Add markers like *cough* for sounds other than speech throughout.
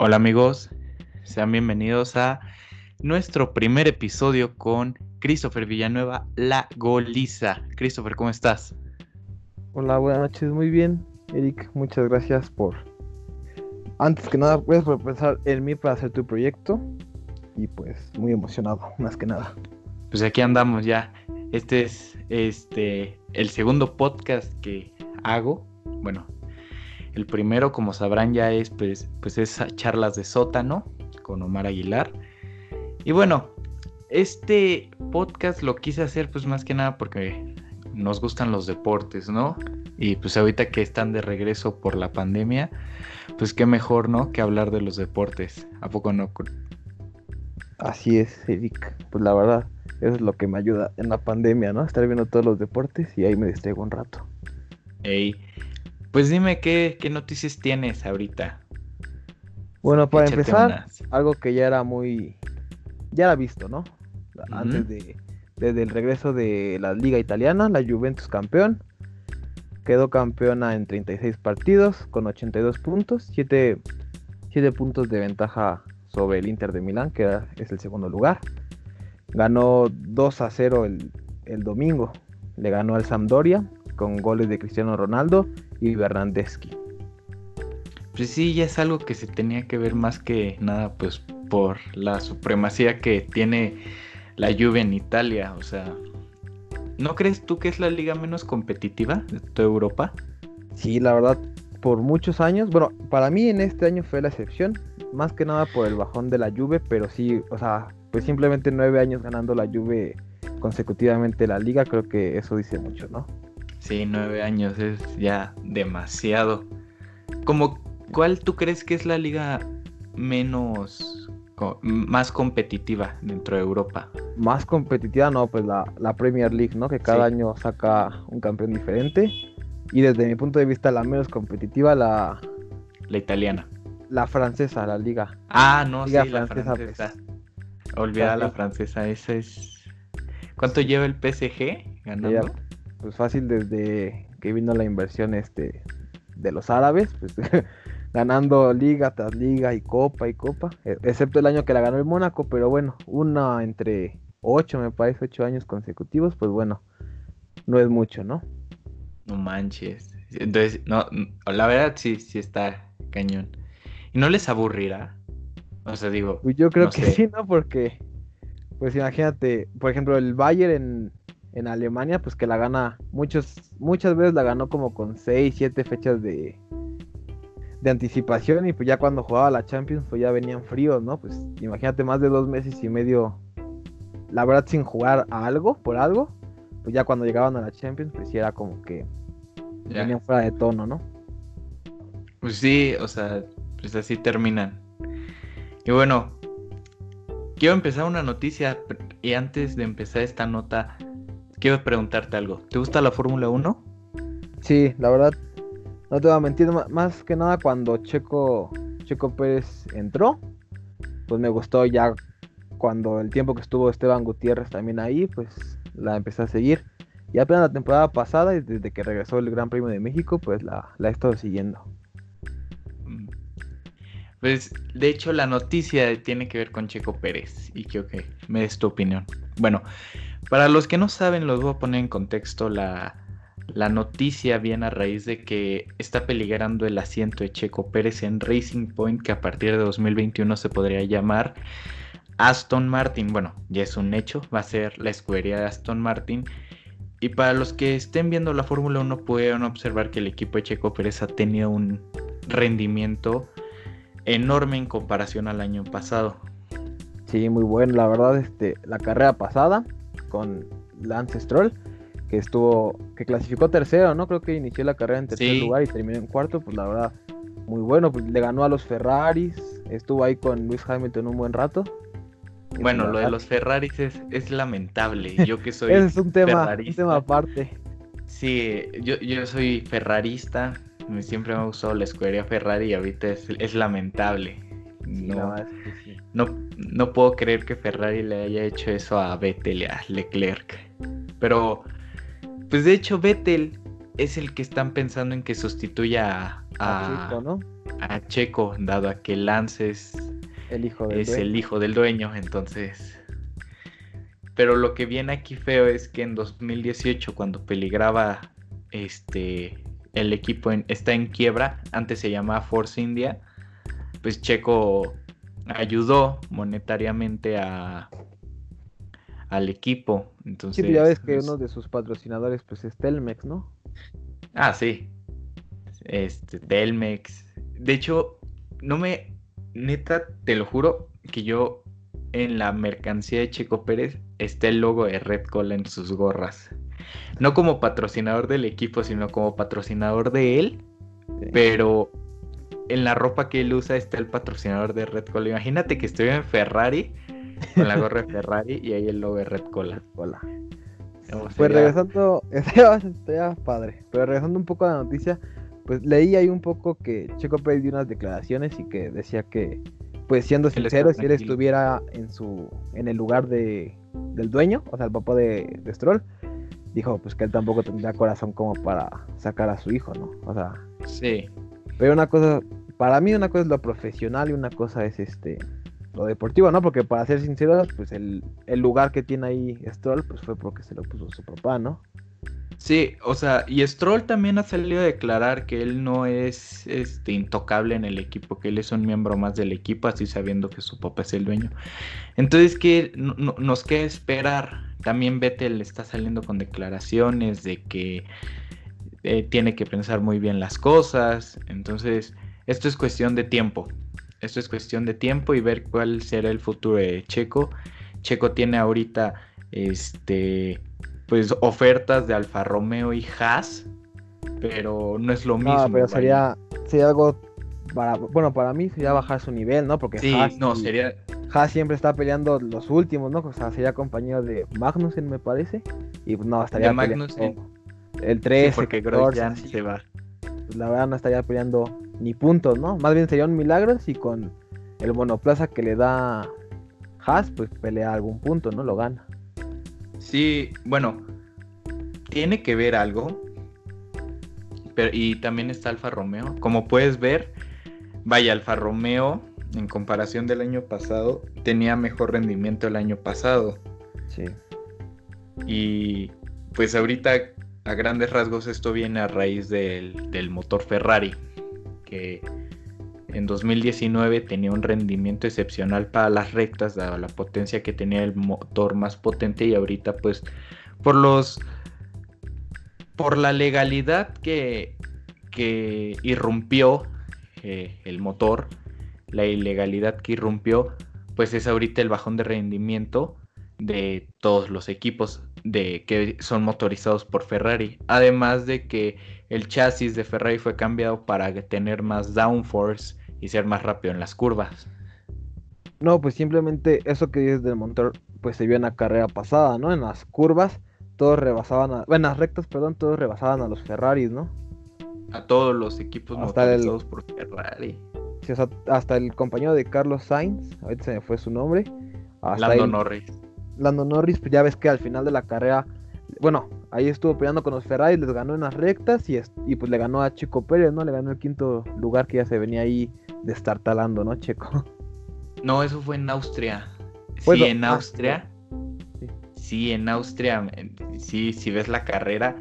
Hola amigos, sean bienvenidos a nuestro primer episodio con Christopher Villanueva, la goliza. Christopher, ¿cómo estás? Hola, buenas noches, muy bien. Eric, muchas gracias por... Antes que nada, gracias por pensar en mí para hacer tu proyecto. Y pues muy emocionado, más que nada. Pues aquí andamos ya. Este es este el segundo podcast que hago. Bueno, el primero, como sabrán, ya es pues, pues es charlas de sótano con Omar Aguilar. Y bueno, este podcast lo quise hacer pues más que nada porque nos gustan los deportes, ¿no? Y pues ahorita que están de regreso por la pandemia, pues qué mejor, ¿no? Que hablar de los deportes. ¿A poco no? Así es, Eric. Pues la verdad, eso es lo que me ayuda en la pandemia, ¿no? Estar viendo todos los deportes y ahí me distraigo un rato. Ey, pues dime qué, qué noticias tienes ahorita. Bueno, para empezar, algo que ya era muy, ya era visto, ¿no? Antes de, desde el regreso de la liga italiana, la Juventus campeón, quedó campeona en 36 partidos con 82 puntos, 7, puntos de ventaja sobre el Inter de Milán, que es el segundo lugar. Ganó 2 a 0 el, el domingo, le ganó al Sampdoria con goles de Cristiano Ronaldo y Bernardeschi. Pues sí, ya es algo que se tenía que ver más que nada, pues por la supremacía que tiene la Juve en Italia. O sea, ¿no crees tú que es la liga menos competitiva de toda Europa? Sí, la verdad, por muchos años. Bueno, para mí en este año fue la excepción. Más que nada por el bajón de la Juve, pero sí, o sea, pues simplemente nueve años ganando la Juve consecutivamente la liga, creo que eso dice mucho, ¿no? Sí, nueve años es ya demasiado. Como, ¿cuál tú crees que es la liga menos, más competitiva dentro de Europa? Más competitiva, no, pues la, Premier League, ¿no? Que cada año saca un campeón diferente. Y desde mi punto de vista, la menos competitiva, la... La italiana. La francesa, la liga. Ah, no, sí, la francesa. Pues. Olvida la francesa, esa es... ¿Cuánto lleva el PSG ganando? Pues fácil desde que vino la inversión este de los árabes, pues *laughs* ganando liga tras liga y copa y copa, e, excepto el año que la ganó el Mónaco, pero bueno, una entre ocho, me parece, ocho años consecutivos, pues bueno, no es mucho, ¿no? No manches. Entonces, no, la verdad sí, sí está cañón. ¿Y no les aburrirá? O sea, digo. Pues yo creo que sí, ¿no? Porque, pues imagínate, por ejemplo, el Bayern en, en Alemania, pues que la gana muchos, muchas veces la ganó como con 6, 7 fechas de, de anticipación y pues ya cuando jugaba la Champions pues ya venían fríos, ¿no? Pues imagínate más de dos meses y medio, la verdad sin jugar a algo, por algo, pues ya cuando llegaban a la Champions pues sí era como que venían fuera de tono, ¿no? Pues sí, o sea, pues así terminan. Y bueno, quiero empezar una noticia y antes de empezar esta nota, quiero preguntarte algo. ¿Te gusta la Fórmula 1? Sí, la verdad, no te voy a mentir, más que nada cuando Checo, Checo Pérez entró, pues me gustó ya cuando el tiempo que estuvo Esteban Gutiérrez también ahí, pues la empecé a seguir. Y apenas la temporada pasada, y desde que regresó el Gran Premio de México, pues la, la he estado siguiendo. Mm. Pues de hecho la noticia tiene que ver con Checo Pérez y quiero que me des tu opinión. Bueno, para los que no saben, los voy a poner en contexto. La, noticia viene a raíz de que está peligrando el asiento de Checo Pérez en Racing Point, que a partir de 2021 se podría llamar Aston Martin. Bueno, ya es un hecho, va a ser la escudería de Aston Martin. Y para los que estén viendo la Fórmula 1 pueden observar que el equipo de Checo Pérez ha tenido un rendimiento enorme en comparación al año pasado. Sí, muy bueno, la verdad, este, la carrera pasada con Lance Stroll, que estuvo, que clasificó tercero, ¿no? Creo que inició la carrera en tercer lugar y terminó en cuarto, pues la verdad, muy bueno, pues le ganó a los Ferraris, estuvo ahí con Luis Hamilton un buen rato. Bueno, lo de los Ferraris es, es lamentable. Yo que *laughs* soy. Ese es un tema, un tema aparte. Sí, yo, yo soy ferrarista. Siempre me ha gustado la escudería Ferrari y ahorita es, es lamentable. No, no, no, puedo creer que Ferrari le haya hecho eso a Vettel a Leclerc. Pero, pues de hecho, Vettel es el que están pensando en que sustituya a. ¿no? a Checo, dado a que Lance es el hijo del, es el hijo del dueño, entonces... Pero lo que viene aquí feo es que en 2018, cuando peligraba este, el equipo está en quiebra, antes se llamaba Force India, pues Checo ayudó monetariamente a, al equipo. Entonces, sí, ya ves que pues uno de sus patrocinadores pues es Telmex, ¿no? Ah, sí. Este, Telmex. De hecho, no me, neta, te lo juro, que yo en la mercancía de Checo Pérez está el logo de Red Cola en sus gorras. No como patrocinador del equipo, sino como patrocinador de él. Pero en la ropa que él usa está el patrocinador de Red Cola. Imagínate que estoy en Ferrari con la gorra de Ferrari y ahí el logo de Red Cola. Hola. Pues regresando, *laughs* estaría padre. Pero regresando un poco a la noticia, pues leí ahí un poco que Checo Pérez dio unas declaraciones y que decía que, pues siendo sincero, si él estuviera en su, en el lugar de, del dueño, o sea, el papá de, de Stroll, dijo pues que él tampoco tendría corazón como para sacar a su hijo, ¿no? O sea, sí. Pero una cosa, para mí una cosa es lo profesional y una cosa es este lo deportivo, ¿no? Porque para ser sincero, pues el, lugar que tiene ahí Stroll, pues fue porque se lo puso su papá, ¿no? Sí, o sea, y Stroll también ha salido a declarar que él no es este, intocable en el equipo, que él es un miembro más del equipo, así sabiendo que su papá es el dueño. Entonces, que nos queda esperar. También Vettel está saliendo con declaraciones de que eh, tiene que pensar muy bien las cosas. Entonces, esto es cuestión de tiempo. Esto es cuestión de tiempo y ver cuál será el futuro de Checo. Checo tiene ahorita este pues ofertas de Alfa Romeo y Haas, pero no es lo mismo. No, pero sería, sería algo para, bueno, para mí sería bajar su nivel, ¿no? Porque sí, no, sería... Haas siempre está peleando los últimos, ¿no? O sea, sería compañero de Magnussen, me parece. Y pues no, estaría Magnussen. el 13, porque 14, se va. Pues la verdad no estaría peleando ni puntos, ¿no? Más bien serían milagros y con el monoplaza que le da Haas, pues pelea algún punto, ¿no? Lo gana. Sí, bueno, tiene que ver algo. Pero, y también está Alfa Romeo. Como puedes ver, vaya, Alfa Romeo, en comparación del año pasado, tenía mejor rendimiento el año pasado. Sí. Y pues ahorita, a grandes rasgos, esto viene a raíz del, del motor Ferrari que en 2019 tenía un rendimiento excepcional para las rectas, dada la potencia que tenía el motor más potente y ahorita pues por los por la legalidad que, que irrumpió eh, el motor, la ilegalidad que irrumpió, pues es ahorita el bajón de rendimiento de todos los equipos de que son motorizados por Ferrari. Además de que el chasis de Ferrari fue cambiado para tener más downforce y ser más rápido en las curvas. No, pues simplemente eso que dices del motor, pues se vio en la carrera pasada, ¿no? En las curvas, todos rebasaban, a, bueno, en las rectas, perdón, todos rebasaban a los Ferraris, ¿no? A todos los equipos motorizados por Ferrari. Sí, o sea, hasta el compañero de Carlos Sainz, ahorita se me fue su nombre. Hasta Lando Norris. Lando Norris, pues ya ves que al final de la carrera bueno, ahí estuvo peleando con los Ferrari, les ganó en las rectas y, y pues le ganó a Chico Pérez, ¿no? Le ganó el quinto lugar que ya se venía ahí destartalando, ¿no, Checo? *laughs* No, eso fue en Austria. sí, en ah, Austria. sí. en Austria. Sí, si ves la carrera,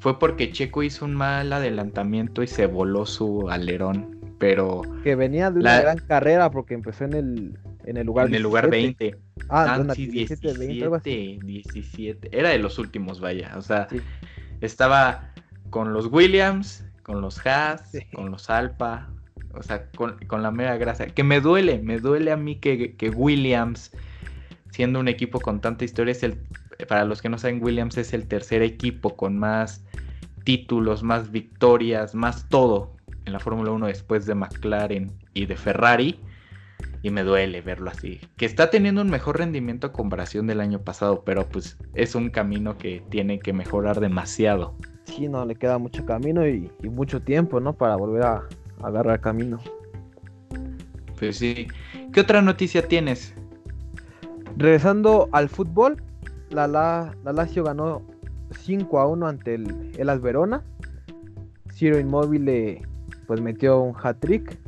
fue porque Checo hizo un mal adelantamiento y se voló su alerón. Pero. Que venía de una gran carrera porque empezó en el en el lugar En el lugar 20. Ah, sí, 17, 20, 17. Era de los últimos, vaya. O sea, estaba con los Williams, con los Haas, con los Alfa. O sea, con, la mera grasa. Que me duele, me duele a mí que, que Williams, siendo un equipo con tanta historia, es el. Para los que no saben, Williams es el tercer equipo con más títulos, más victorias, más todo en la Fórmula 1 después de McLaren y de Ferrari y me duele verlo así. Que está teniendo un mejor rendimiento a comparación del año pasado, pero pues es un camino que tiene que mejorar demasiado. Sí, no, le queda mucho camino y, mucho tiempo, ¿no? Para volver a, agarrar camino. Pues sí. ¿Qué otra noticia tienes? Regresando al fútbol, la, la, Lazio ganó 5 a 1 ante el Elas Verona. Ciro Inmóvil pues metió un hat-trick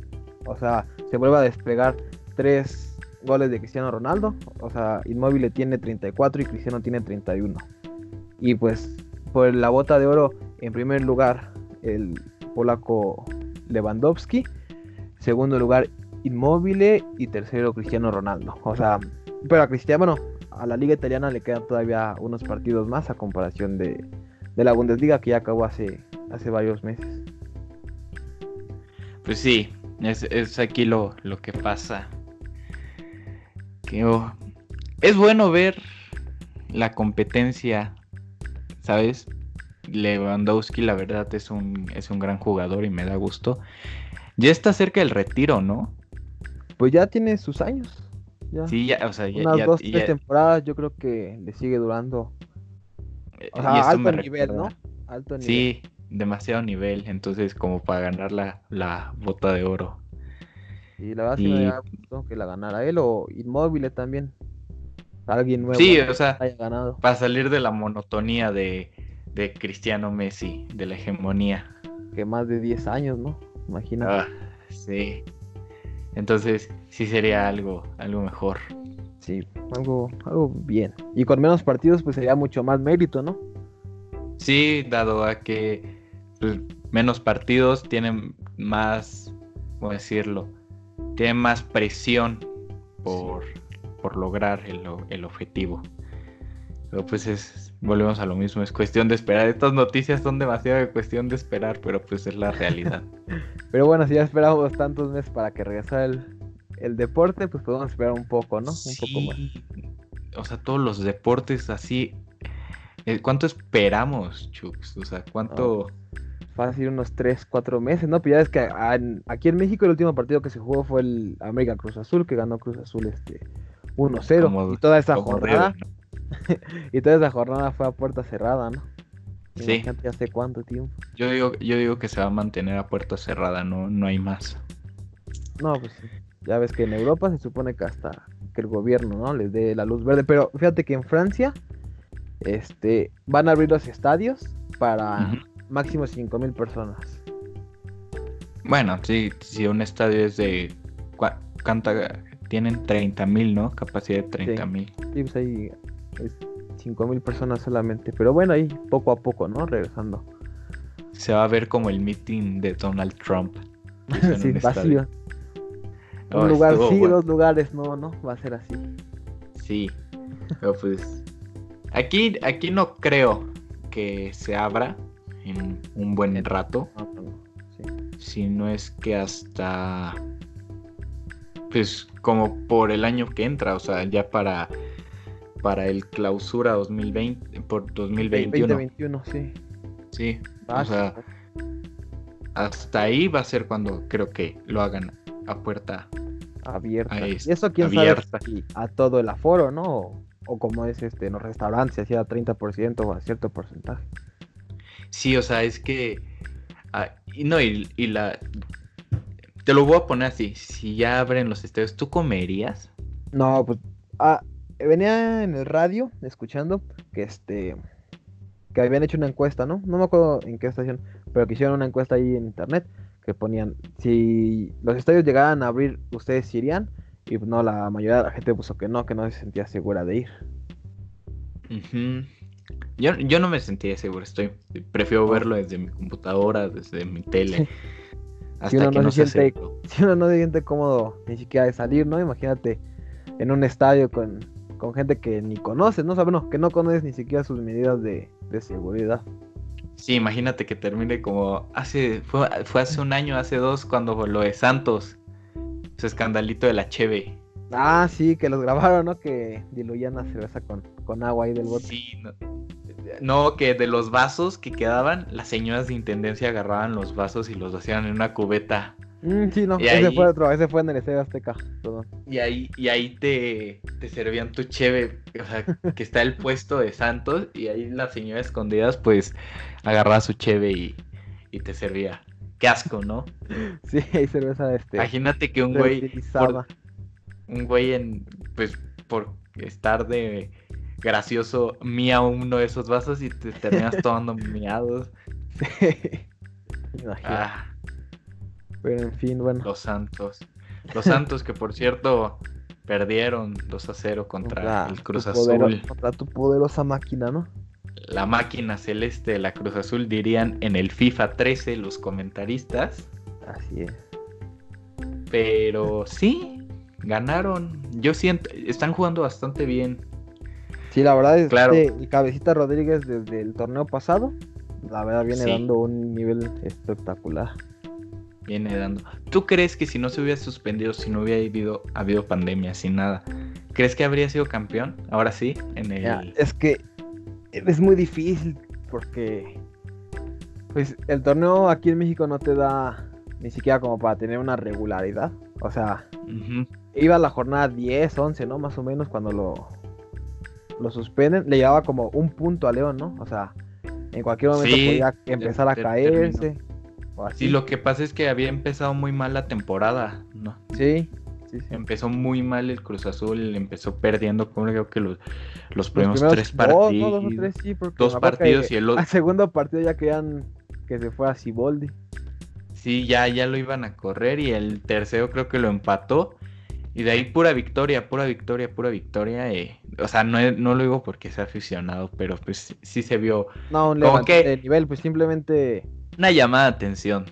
O sea, se vuelve a desplegar tres goles de Cristiano Ronaldo. O sea, Inmóvil tiene 34 y Cristiano tiene 31. Y pues por la bota de oro, en primer lugar, el polaco Lewandowski. Segundo lugar, Inmóvil y tercero Cristiano Ronaldo. O sea, pero a Cristiano, a la liga italiana le quedan todavía unos partidos más a comparación de, de la Bundesliga que ya acabó hace, hace varios meses. Pues sí, es, aquí lo, lo, que pasa. Que, oh, es bueno ver la competencia, ¿sabes? Lewandowski, la verdad, es un, es un gran jugador y me da gusto. Ya está cerca del retiro, ¿no? Pues ya tiene sus años. Sí, ya, o sea, ya. Unas dos, tres temporadas yo crro que le sigue durando. Eh, o sea, alto nivel, ¿no? Alto nivel. Sí, demasiado nivel, entonces como para ganar la, la bota de oro. Y la verdad y... me que la ganara él o Inmóvil también. Alguien nuevo. Sí, o sea, para salir de la monotonía de, de Cristiano Messi, de la hegemonía. Que más de 10 años, ¿no? Imagínate. Ah, sí. Entonces, sí sería algo, algo mejor. Sí, algo, algo bien. Y con menos partidos, pues sería mucho más mérito, ¿no? Sí, dado a que pues, menos partidos tienen más, ¿cómo decirlo? Tienen más presión por, por lograr el, el objetivo. Pero pues es, volvemos a lo mismo, es cuestión de esperar. Estas noticias son demasiado de cuestión de esperar, pero pues es la realidad. *laughs* pero bueno, si ya esperamos tantos meses para que regresara el, el deporte, pues podemos esperar un poco, ¿no? Un poco más. O sea, todos los deportes así. Eh, ¿Cuánto esperamos, Chux? O sea, ¿cuánto...? Fácil unos 3, 4 meses, ¿no? Pero ya es que aquí en México el último partido que se jugó fue el América Cruz Azul, que ganó Cruz Azul este 1-0. Y toda esa jornada... *laughs* y toda esa jornada fue a puerta cerrada, ¿no? Sí. ¿Hace cuánto tiempo? Yo digo, yo digo que se va a mantener a puerta cerrada, no, no hay más. No, pues ya ves que en Europa se supone que hasta que el gobierno, ¿no? Les dé la luz verde. Pero fíjate que en Francia, este, van a abrir los estadios para máximo 5 mil personas. Bueno, sí, si un estadio es de... Canta, tienen 30 mil, ¿no? Capacidad de 30 mil. Sí. pues ahí es 5 mil personas solamente. Pero bueno, ahí poco a poco, ¿no? Regresando. Se va a ver como el meeting de Donald Trump. *laughs* sí, vacío. un oh, lugar sí, dos lugares no, ¿no? Va a ser así. Sí, pero pues... Aquí, aquí no creo que se abra en un buen rato. Si no es que hasta... Pues como por el año que entra, o sea, ya para para el clausura 2020 por 2021. 2021, sí. Sí, o sea, hasta ahí va a ser cuando creo que lo hagan a puerta abierta. y eso quién abierta. sabe a todo el aforo, ¿no? O, como es este en los restaurantes, hacía 30% o a cierto porcentaje. Sí, o sea, es que ah, y no y, y la te lo voy a poner así, si ya abren los estadios, ¿tú comerías? No, pues ah, venía en el radio escuchando que este que habían hecho una encuesta, ¿no? No me acuerdo en qué estación, pero que hicieron una encuesta ahí en internet que ponían si los estadios llegaran a abrir, ustedes irían y no la mayoría de la gente puso que no, que no se sentía segura de ir. Yo, yo no me sentía seguro, estoy prefiero verlo desde mi computadora, desde mi tele. *laughs* Hasta si uno que no, se siente, *laughs* si uno no se siente cómodo ni siquiera de salir, ¿no? Imagínate en un estadio con con gente que ni conoces, ¿no? O bueno, que no conoces ni siquiera sus medidas de, seguridad. Sí, imagínate que termine como hace, fue, hace un año, hace dos, cuando lo de Santos, su escandalito de la Cheve. Ah, sí, que los grabaron, ¿no? Que diluían la cerveza con, con agua ahí del bote. Sí, no, no, que de los vasos que quedaban, las señoras de intendencia agarraban los vasos y los hacían en una cubeta Mm, sí, no, ese fue otro, ese fue en el Estadio Azteca. Y ahí, y ahí te, te servían tu cheve, o sea, que está el puesto de Santos, y ahí la señora escondidas, pues, agarraba su cheve y, y te servía. Qué asco, ¿no? *laughs* Sí, hay cerveza de este. Imagínate que un güey. Un güey en. Pues por estar de gracioso, mía uno de esos vasos y te terminas tomando *laughs* miados. Sí. Ah. Pero en fin, bueno. Los Santos. Los Santos que por cierto perdieron 2 a 0 contra, el Cruz Azul. contra tu poderosa máquina, ¿no? La máquina celeste de la Cruz Azul dirían en el FIFA 13 los comentaristas. Así es. Pero sí, ganaron. Yo siento, están jugando bastante bien. Sí, la verdad es que el Cabecita Rodríguez desde el torneo pasado, la verdad viene dando un nivel espectacular. Viene dando. ¿Tú crees que si no se hubiera suspendido, si no hubiera habido, habido pandemia, sin nada, ¿crees que habría sido campeón? Ahora sí, en el... es que es muy difícil porque pues el torneo aquí en México no te da ni siquiera como para tener una regularidad. O sea, iba a la jornada 10, 11, ¿no? Más o menos cuando lo, lo suspenden. Le llevaba como un punto a León, ¿no? O sea, en cualquier momento podía empezar a caerse. O así. Sí, lo que pasa es que había empezado muy mal la temporada, ¿no? Sí. Empezó muy mal el Cruz Azul, empezó perdiendo, como creo que los, los, primeros, tres partidos. Dos, tres, sí, dos partidos y el otro. Al segundo partido ya querían que se fue a Ciboldi. Sí, ya, ya lo iban a correr y el tercero creo que lo empató. Y de ahí pura victoria, pura victoria, pura victoria. Eh. O sea, no, no lo digo porque sea aficionado, pero pues sí se vio. No, un como que nivel, pues simplemente. Una llamada de atención,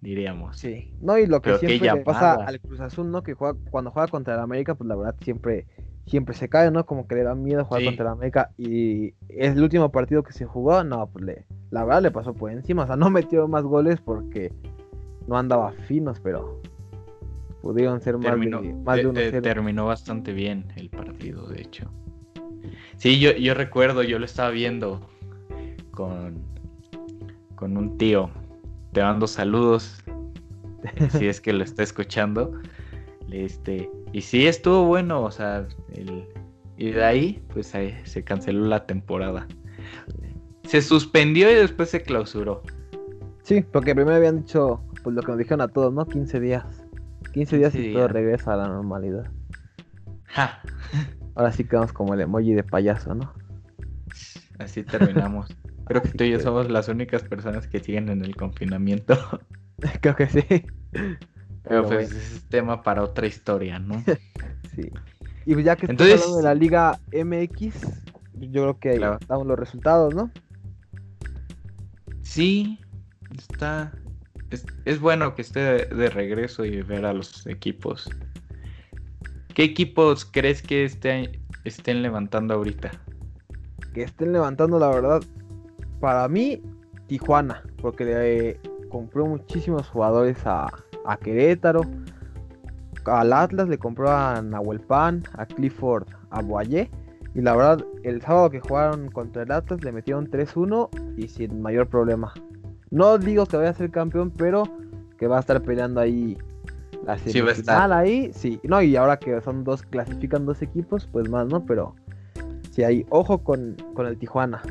diríamos. Sí. No, y lo que siempre le pasa al Cruz Azul, ¿no? Que juega, cuando juega contra el América, pues la verdad siempre, siempre se cae, ¿no? Como que le da miedo jugar contra el América. Y es el último partido que se jugó, no, pues le, la verdad le pasó por encima. O sea, no metió más goles porque no andaba finos, pero pudieron ser más de, más de, Terminó bastante bien el partido, de hecho. Sí, yo, yo recuerdo, yo lo estaba viendo con, con un tío. Te mando saludos, *laughs* si es que lo está escuchando. Este, y sí, estuvo bueno, o sea, y de ahí, pues ahí se canceló la temporada. Se suspendió y después se clausuró. Sí, porque primero habían dicho pues lo que nos dijeron a todos, ¿no? 15 días. 15 días y todo regresa a la normalidad. Ja. Ahora sí quedamos como el emoji de payaso, ¿no? Así terminamos. *laughs* Creo que tú y yo somos las únicas personas que siguen en el confinamiento. *laughs* Creo que sí. Pero, pues es tema para otra historia, ¿no? *laughs* sí. Y pues ya que estamos hablando de la Liga MX, yo creo que claro. damos los resultados, ¿no? Sí, está, es, bueno que esté de, regreso y ver a los equipos. ¿Qué equipos crees que estén levantando ahorita? Que estén levantando, la verdad, para mí, Tijuana, porque le compró muchísimos jugadores a, Querétaro, al Atlas le compró a Nahuel Pan, a Clifford, a Boyer. Y la verdad, el sábado que jugaron contra el Atlas le metieron 3-1 y sin mayor problema. No digo que vaya a ser campeón, pero que va a estar peleando ahí la sí, ahí, sí. No, y ahora que son dos, clasifican dos equipos, pues más, ¿no? Pero sí hay ojo con, el Tijuana.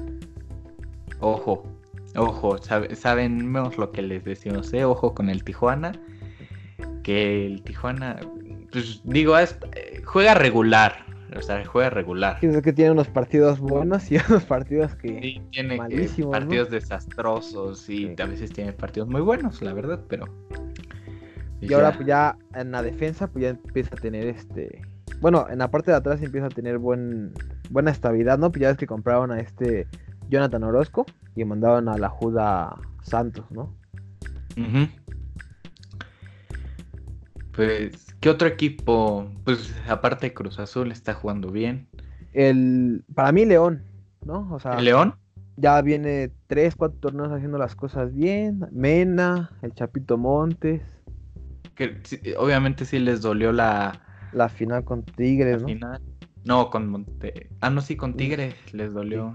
Ojo, ojo, sabemos lo que les decimos, ¿eh? Ojo con el Tijuana. Que el Tijuana, pues digo, eh, juega regular, o sea, juega regular. Es que tiene unos partidos buenos y *laughs* unos partidos que. Sí, tiene partidos desastrosos y a veces tiene partidos muy buenos, la verdad, pero. Y ahora pues ya en la defensa pues ya empieza a tener este... Bueno, en la parte de atrás empieza a tener buen buena estabilidad, ¿no? Pues ya ves que compraron a este Jonathan Orozco y mandaban a la Juda Santos, ¿no? Pues ¿Qué otro equipo, pues aparte de Cruz Azul, está jugando bien? El, para mí León, ¿no? O sea, ¿El León? Ya viene tres, cuatro torneos haciendo las cosas bien. Mena, el Chapito Montes. Que obviamente sí les dolió la... La final con Tigres, ¿no? Final. No, con Monte... Ah, no, sí, con Tigres les dolió.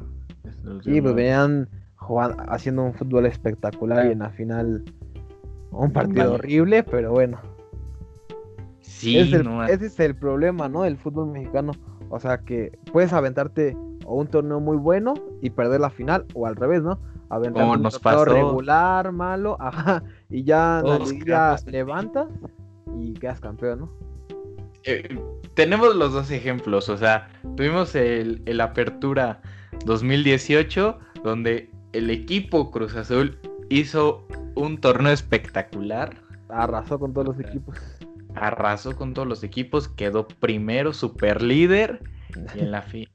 Sí, pues venían jugando, haciendo un fútbol espectacular y en la final un partido horrible, pero bueno ese es el problema, ¿no? Del fútbol mexicano. O sea que puedes aventarte un torneo muy bueno y perder la final, o al revés, ¿no? Aventarte un torneo regular, malo, *laughs* ajá, y ya la levantas y quedas campeón, ¿no? Eh, tenemos los dos ejemplos, o sea, tuvimos el, el Apertura 2018, donde el equipo Cruz Azul hizo un torneo espectacular arrasó con todos los equipos. Arrasó con todos los equipos, quedó primero, super líder. Y en la *laughs* fin.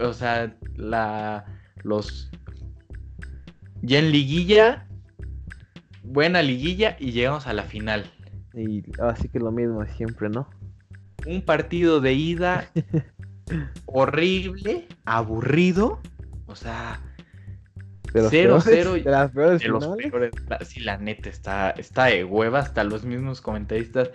O sea, la. Los. Ya en liguilla. Buena liguilla y llegamos a la final. Y así que lo mismo siempre, ¿no? Un partido de ida *laughs* horrible, aburrido. O sea, 0-0 de, las peores de los peores. Sí, la neta está, está de hueva. Hasta los mismos comentaristas.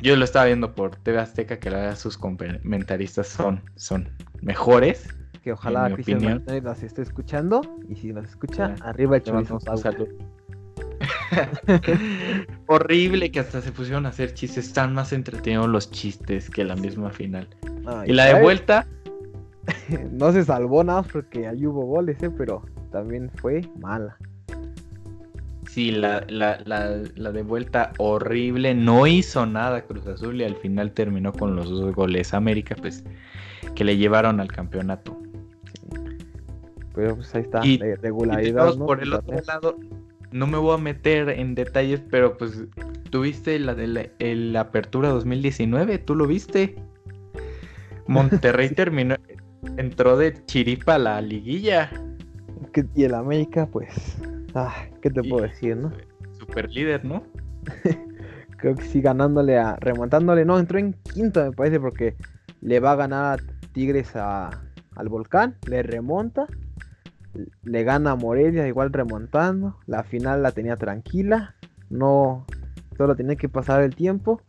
Yo lo estaba viendo por TV Azteca que la verdad sus comentaristas son, son mejores. Que ojalá Cristian las esté escuchando. Y si nos escucha, arriba el chorizo. *laughs* Horrible que hasta se pusieron a hacer chistes. Están más entretenidos los chistes que la misma final. y la de vuelta *laughs* no se salvó nada porque ahí hubo goles, ¿eh? pero también fue mala. Sí, la, la, la, de vuelta horrible, no hizo nada Cruz Azul y al final terminó con los dos goles. América, pues, que le llevaron al campeonato. Pero pues ahí está, y, regularidad. Por el otro lado, no me voy a meter en detalles, pero pues, ¿tuviste la de la, apertura 2019? ¿Tú lo viste? Monterrey *laughs* terminó, entró de chiripa a la liguilla. Y el América, pues, ah, ¿qué te puedo decir, no? Super líder, ¿no? *laughs* Creo que sí, ganándole a. remontándole. No, entró en quinto, me parece, porque le va a ganar a Tigres al Volcán, le remonta, le gana a Morelia, igual remontando. La final la tenía tranquila, no. Solo tenía que pasar el tiempo.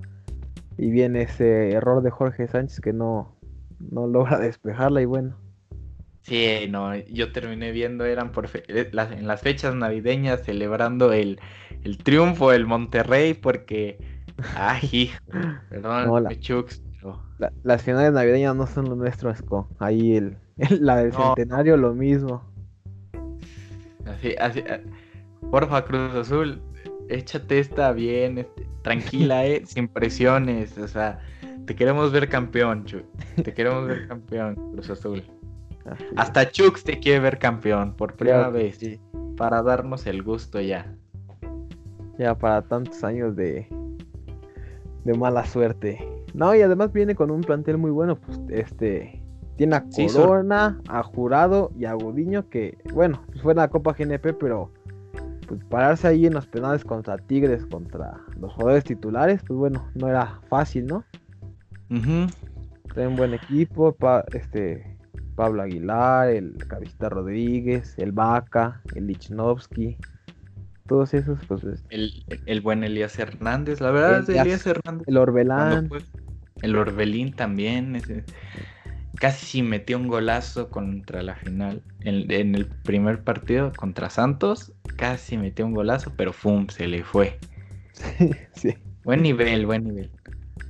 Y viene ese error de Jorge Sánchez que no, no logra despejarla y bueno. Sí, no, yo terminé viendo, eran por eh, en las fechas navideñas celebrando el, triunfo del Monterrey porque, ay, perdón, las finales navideñas no son lo nuestro, Esco. Ahí el, la del centenario lo mismo. Así, así, ah, porfa, Cruz Azul, échate esta bien, este, tranquila, eh, sin presiones, o sea, te queremos ver campeón, Chux. Te queremos ver *laughs* campeón, Cruz Azul. Hasta Chux te quiere ver campeón por primera vez. Para darnos el gusto ya. Ya para tantos años de, de mala suerte. No, y además viene con un plantel muy bueno. Pues este. Tiene a Corona, a Jurado y a Gudiño que, bueno, pues fue en la Copa GNP, pero pues pararse ahí en los penales contra Tigres, contra los jugadores titulares, pues bueno, no era fácil, ¿no? un buen equipo, este Pablo Aguilar, el Cabista Rodríguez, el Vaca, el Lichnowsky, todos esos, pues. El, buen Elías Hernández, la verdad, es Elías Hernández. El Orbelán. el Orbelín también. casi metió un golazo contra la final. En, en, el primer partido contra Santos, casi metió un golazo, pero ¡fum! se le fue. *laughs* sí. Buen nivel, buen nivel.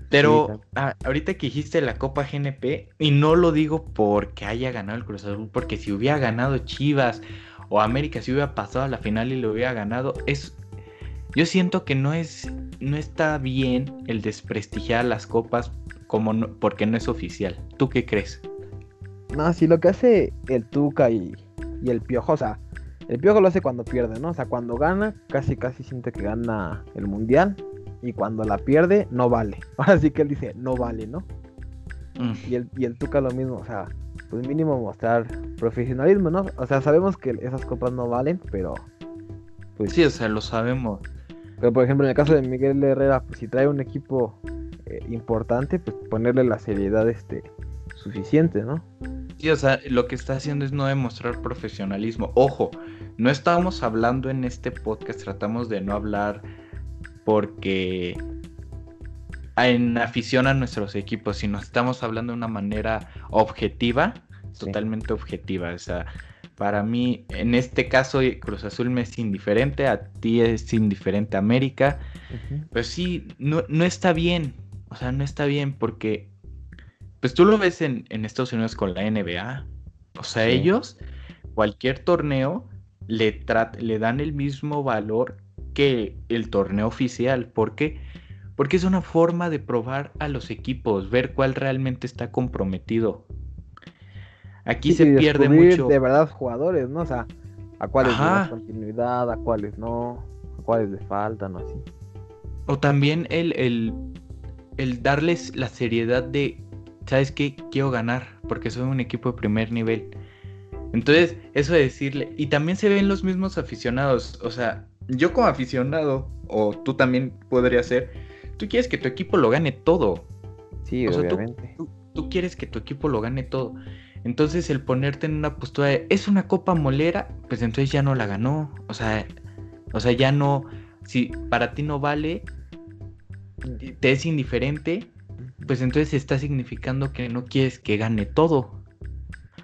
Pero ahorita que dijiste la Copa GNP, y no lo digo porque haya ganado el Cruz Azul, porque si hubiera ganado Chivas o América, si hubiera pasado a la final y lo hubiera ganado, es. Yo siento que no es. No está bien el desprestigiar las copas como porque no es oficial. ¿Tú qué crees? No, si lo que hace el Tuca y, y el Piojo, o sea, el Piojo lo hace cuando pierde, ¿no? O sea, cuando gana, casi casi siente que gana el Mundial y cuando la pierde no vale. *laughs* Ahora sí que él dice no vale, ¿no? Mm. Y, el, y el Tuca lo mismo, o sea, pues mínimo mostrar profesionalismo, ¿no? O sea, sabemos que esas copas no valen, pero... Pues, sí, o sea, lo sabemos. Pero por ejemplo, en el caso de Miguel Herrera, pues si trae un equipo eh, importante, pues ponerle la seriedad este, suficiente, ¿no? Sí, o sea, lo que está haciendo es no demostrar profesionalismo. Ojo, no estamos hablando en este podcast, tratamos de no hablar porque en afición a nuestros equipos, si nos estamos hablando de una manera objetiva, totalmente objetiva, o sea, para mí, en este caso, Cruz Azul me es indiferente, a ti es indiferente América, pues sí, no, está bien, o sea, no está bien porque, pues tú lo ves en, Estados Unidos con la NBA, o sea, ellos, cualquier torneo, le, le dan el mismo valor que el torneo oficial. ¿Por qué? Porque es una forma de probar a los equipos, ver cuál realmente está comprometido. Aquí se pierde mucho. De verdad, jugadores, ¿no? O sea, a cuáles le continuidad, a cuáles no, a cuáles le faltan, ¿no? Así. o también el, el, el darles la seriedad de, ¿sabes qué? Quiero ganar, porque soy un equipo de primer nivel. Entonces, eso de decirle, y también se ven los mismos aficionados, o sea, yo como aficionado, o tú también podrías ser, tú quieres que tu equipo lo gane todo. Sí, obviamente. tú, quieres que tu equipo lo gane todo. Entonces, el ponerte en una postura de, es una copa molera, pues entonces ya no la ganó. O sea, o sea, ya no, si para ti no vale, te es indiferente, pues entonces está significando que no quieres que gane todo.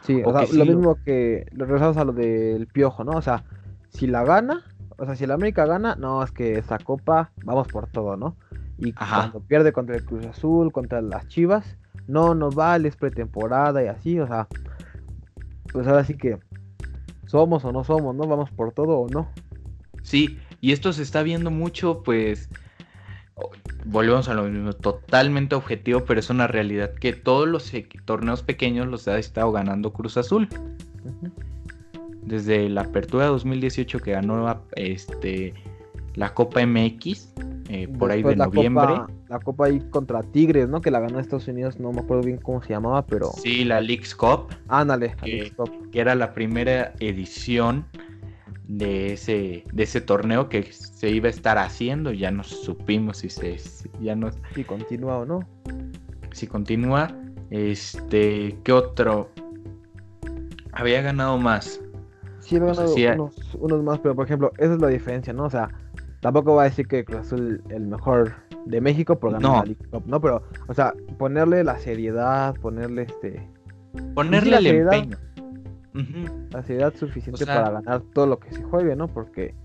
Sí, o, sea, lo mismo que lo regresamos a lo del piojo, ¿no? O sea, si la gana, o sea, si el América gana, no, es que esa copa, vamos por todo, ¿no? Y cuando pierde contra el Cruz Azul, contra las Chivas, no, no vale, es pretemporada y así, o sea, pues ahora sí que somos o no somos, ¿no? Vamos por todo o no. Sí, y esto se está viendo mucho, pues, volvemos a lo mismo, totalmente objetivo, pero es una realidad que todos los torneos pequeños los ha estado ganando Cruz Azul. Desde la apertura 2018 que ganó este la Copa MX, eh, por ahí de noviembre. la Copa ahí contra Tigres, ¿no? Que la ganó Estados Unidos, no me acuerdo bien cómo se llamaba, pero... Sí, la Leagues Cup. Ándale, que, que era la primera edición de ese, de ese torneo que se iba a estar haciendo, ya no supimos si se ya no si continúa o no. Si continúa, este, ¿qué otro? Había ganado más. Sí, había ganado unos, más, pero por ejemplo, esa es la diferencia, ¿no? O sea, tampoco va a decir que Cruz Azul el mejor de México por ganar no. ¿no? Pero, o sea, ponerle la seriedad, ponerle este. Ponerle el empeño la seriedad suficiente para ganar todo lo que se juegue, ¿no? Porque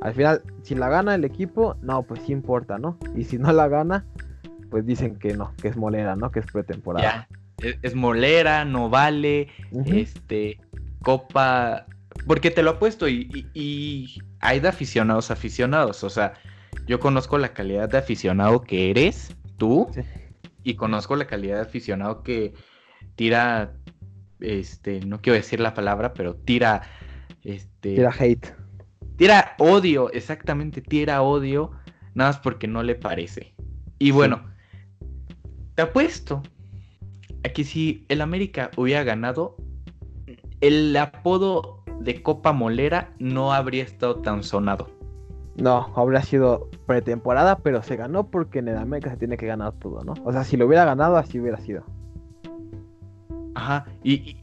al final, si la gana el equipo, no, pues sí importa, ¿no? Y si no la gana, pues dicen que no, que es molera, ¿no? Que es pretemporada. Es, molera, no vale, este, copa, porque te lo apuesto y, y, hay de aficionados aficionados, o sea, yo conozco la calidad de aficionado que eres, tú, y conozco la calidad de aficionado que tira este, no quiero decir la palabra, pero tira, este... Tira hate. Tira odio, exactamente, tira odio, nada más porque no le parece. Y bueno, te apuesto a que si el América hubiera ganado, el apodo de Copa Molera no habría estado tan sonado. No, habría sido pretemporada, pero se ganó porque en el América se tiene que ganar todo, ¿no? O sea, si lo hubiera ganado, así hubiera sido. Ajá, y,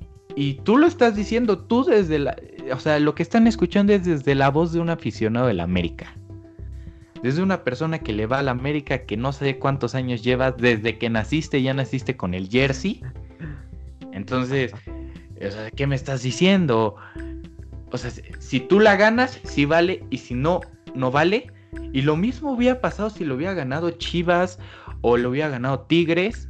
tú lo estás diciendo, tú desde la, o sea, lo que están escuchando es desde la voz de un aficionado de la América. Desde una persona que le va a la América, que no sé cuántos años llevas, desde que naciste, ya naciste con el jersey. Entonces, o sea, ¿qué me estás diciendo? O sea, si tú la ganas, sí vale, y si no, no vale. Y lo mismo hubiera pasado si lo hubiera ganado Chivas o lo hubiera ganado Tigres.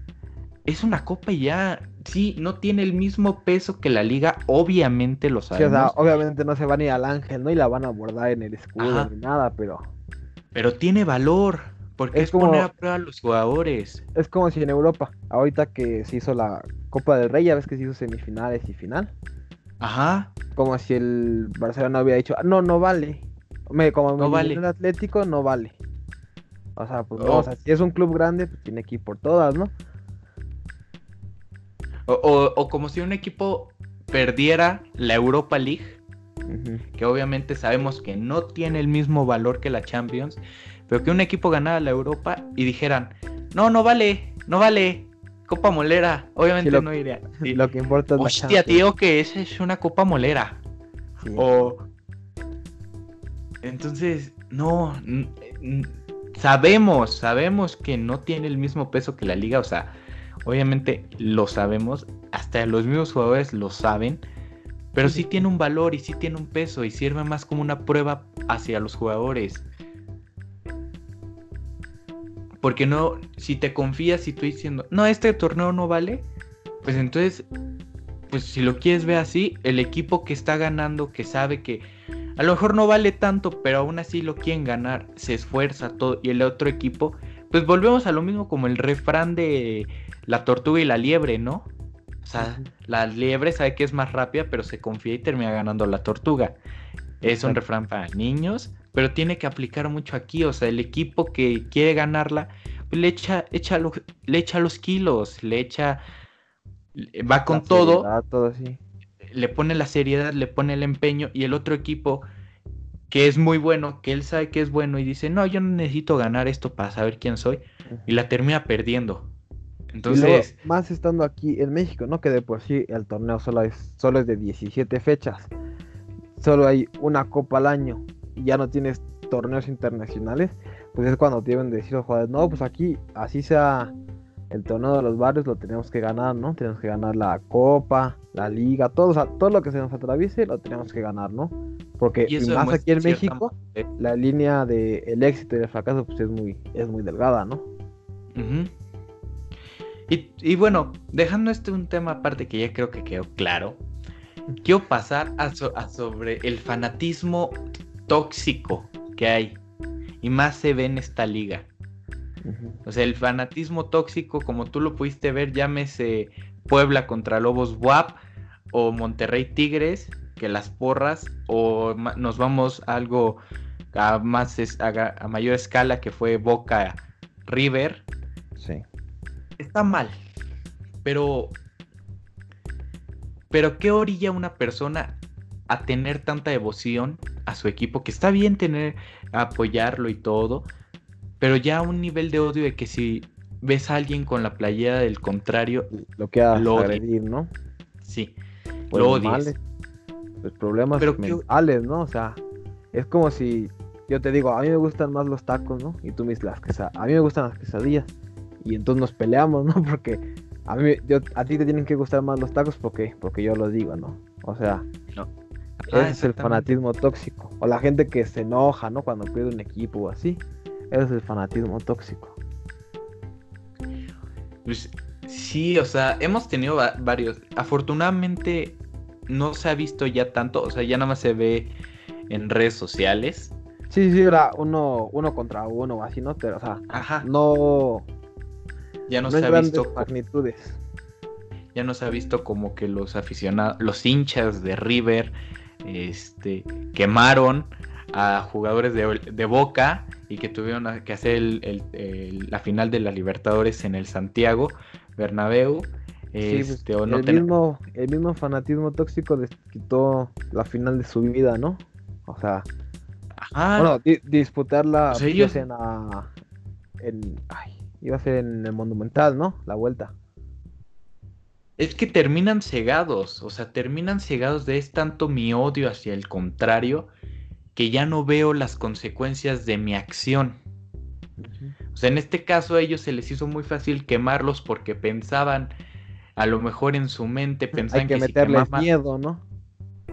Es una copa y ya sí, no tiene el mismo peso que la liga, obviamente lo sabemos. obviamente no se van a ir al ángel, ¿no? Y la van a abordar en el escudo ni nada, pero... Pero tiene valor, porque es, como... poner a prueba a los jugadores. Es como si en Europa, ahorita que se hizo la Copa del Rey, ya ves que se hizo semifinales y final. Ajá. Como si el Barcelona hubiera dicho, no, no vale. como no vale. el Atlético, no vale. O sea, pues no, o sea, si es un club grande, pues tiene que ir por todas, ¿no? O, como si un equipo perdiera la Europa League, que obviamente sabemos que no tiene el mismo valor que la Champions, pero que un equipo ganara la Europa y dijeran, no, no vale, no vale, Copa Molera, obviamente no iría. *laughs* Lo que importa es la Hostia, tío, que esa es una Copa Molera. O... Entonces, no, sabemos, sabemos que no tiene el mismo peso que la liga, o sea, Obviamente lo sabemos, hasta los mismos jugadores lo saben, pero sí tiene un valor y sí tiene un peso y sirve más como una prueba hacia los jugadores. Porque no, si te confías y tú diciendo, no, este torneo no vale, pues entonces, pues si lo quieres ver así, el equipo que está ganando, que sabe que a lo mejor no vale tanto, pero aún así lo quieren ganar, se esfuerza todo, y el otro equipo, pues volvemos a lo mismo como el refrán de la tortuga y la liebre, ¿no? O sea, la liebre sabe que es más rápida, pero se confía y termina ganando la tortuga. Es un refrán para niños, pero tiene que aplicar mucho aquí, o sea, el equipo que quiere ganarla, pues le echa, echa le echa los kilos, le echa, va con todo, todo así. le pone la seriedad, le pone el empeño, y el otro equipo que es muy bueno, que él sabe que es bueno y dice, no, yo no necesito ganar esto para saber quién soy, y la termina perdiendo. Entonces... más estando aquí en México, ¿no? Que de por sí el torneo solo es, solo es de 17 fechas, solo hay una copa al año y ya no tienes torneos internacionales, pues es cuando deben decir los jugadores, no, pues aquí, así sea el torneo de los barrios, lo tenemos que ganar, ¿no? Tenemos que ganar la copa, la liga, todo, todo lo que se nos atraviese, lo tenemos que ganar, ¿no? Porque más aquí en México, la línea del el éxito y el fracaso pues es muy, es muy delgada, ¿no? y, bueno, dejando este un tema aparte que ya creo que quedó claro, quiero pasar a, sobre el fanatismo tóxico que hay y más se ve en esta liga. O sea, el fanatismo tóxico, como tú lo pudiste ver, llámese Puebla contra Lobos WAP o Monterrey Tigres, que las porras, o nos vamos a algo a, más, a, mayor escala que fue Boca River. Sí. Está mal, pero pero ¿qué orilla una persona a tener tanta devoción a su equipo? Que está bien tener, apoyarlo y todo, pero ya un nivel de odio de que si ves a alguien con la playera del contrario, lo que lo agredir, ¿no? Sí, pues lo odias los problemas Pero mentales, ¿no? O sea, es como si yo te digo, a mí me gustan más los tacos, ¿no? Y tú me dices las quesadillas. A mí me gustan las quesadillas. Y entonces nos peleamos, ¿no? *laughs* Porque a mí, yo, a ti te tienen que gustar más los tacos porque, porque yo lo digo, ¿no? O sea, no. Ese ah, es el fanatismo tóxico. O la gente que se enoja, ¿no? Cuando pierde un equipo o así. Ese es el fanatismo tóxico. Pues sí, o sea, hemos tenido varios. Afortunadamente no se ha visto ya tanto, o sea, ya nada más se ve en redes sociales. Sí, sí, era uno, uno contra uno, así, ¿no? Pero, o sea, Ajá. no. Ya no, se ha visto. Magnitudes. Ya no se ha visto como que los aficionados, los hinchas de River, este, quemaron a jugadores de, Boca y que tuvieron que hacer la final de la Libertadores en el Santiago Bernabéu pues, este, el, mismo, el mismo fanatismo tóxico les quitó la final de su vida, ¿no? O sea, bueno, disputarla iba a ser en el Monumental, ¿no? La vuelta. Es que terminan cegados, o sea, terminan cegados de es tanto mi odio hacia el contrario que ya no veo las consecuencias de mi acción. O sea, en este caso a ellos se les hizo muy fácil quemarlos porque pensaban a lo mejor en su mente pensaban que, meterles miedo, ¿no?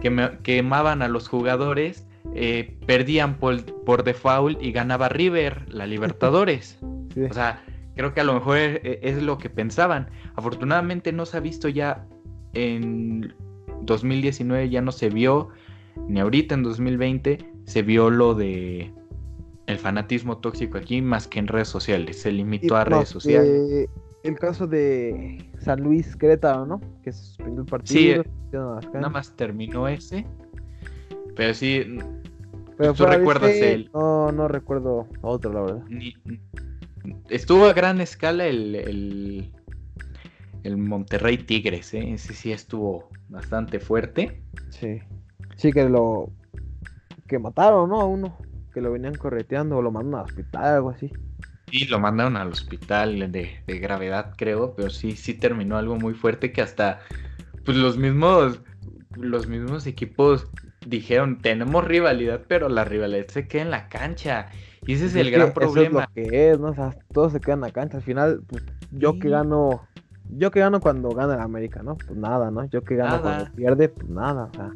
Que me, quemaban a los jugadores, eh, perdían por, por, default y ganaba River, la *laughs* Libertadores. O sea, creo que a lo mejor es, es, lo que pensaban. Afortunadamente no se ha visto ya en 2019, ya no se vio, ni ahorita en 2020 se vio lo de el fanatismo tóxico aquí más que en redes sociales, se limitó a redes sociales. El caso de San Luis Querétaro, ¿no? Que se suspendió el partido. Sí, nada más terminó ese. Pero sí. Pero ¿Tú recuerdas el.? No, no recuerdo otro, la verdad. Estuvo a gran escala el, el, el Monterrey Tigres, ¿eh? Ese sí estuvo bastante fuerte. Sí. Sí, que lo. Que mataron, ¿no? A uno. Que lo venían correteando o lo mandaron al hospital, algo así. Sí, lo mandaron al hospital de, gravedad, creo, pero sí, sí terminó algo muy fuerte que hasta pues los mismos, los mismos equipos dijeron, tenemos rivalidad, pero la rivalidad se queda en la cancha. Y ese es, el gran problema. es que es, ¿no? O sea, todos se quedan cancha. Al final, pues, yo que gano, yo que gano cuando gana el América, ¿no? Pues nada, ¿no? Yo que gano cuando pierde, pues nada. O sea,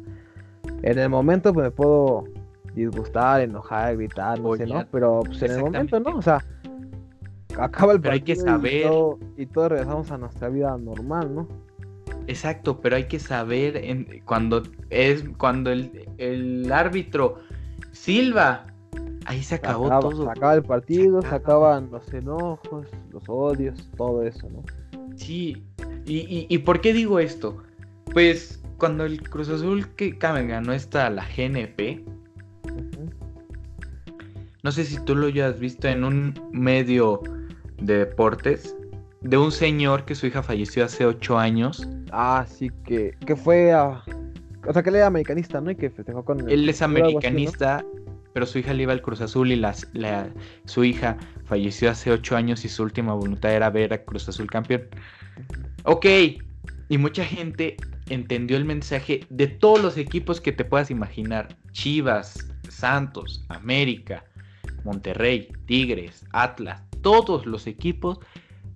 en el momento pues me puedo disgustar, enojar, gritar, no sé, ¿no? Pero pues en el momento, ¿no? O sea, acaba el pero hay que saber y, todos regresamos a nuestra vida normal, ¿no? Exacto, pero hay que saber en, cuando es cuando el, árbitro silba, ahí se acabó todo. Se acaba el partido, se, acaban los enojos, los odios, todo eso, ¿no? Sí, y, y, por qué digo esto? Pues cuando el Cruz Azul que ganó esta la GNP, no sé si tú lo hayas visto en un medio de deportes, de un señor que su hija falleció hace ocho años. Ah, sí, que, que fue a... O sea, que él era americanista, ¿no? Y que festejó con... Él es americanista, pero su hija le iba al Cruz Azul y las, su hija falleció hace ocho años y su última voluntad era ver a Cruz Azul campeón. Ok, y mucha gente entendió el mensaje de todos los equipos que te puedas imaginar. Chivas, Santos, América, Monterrey, Tigres, Atlas, todos los equipos,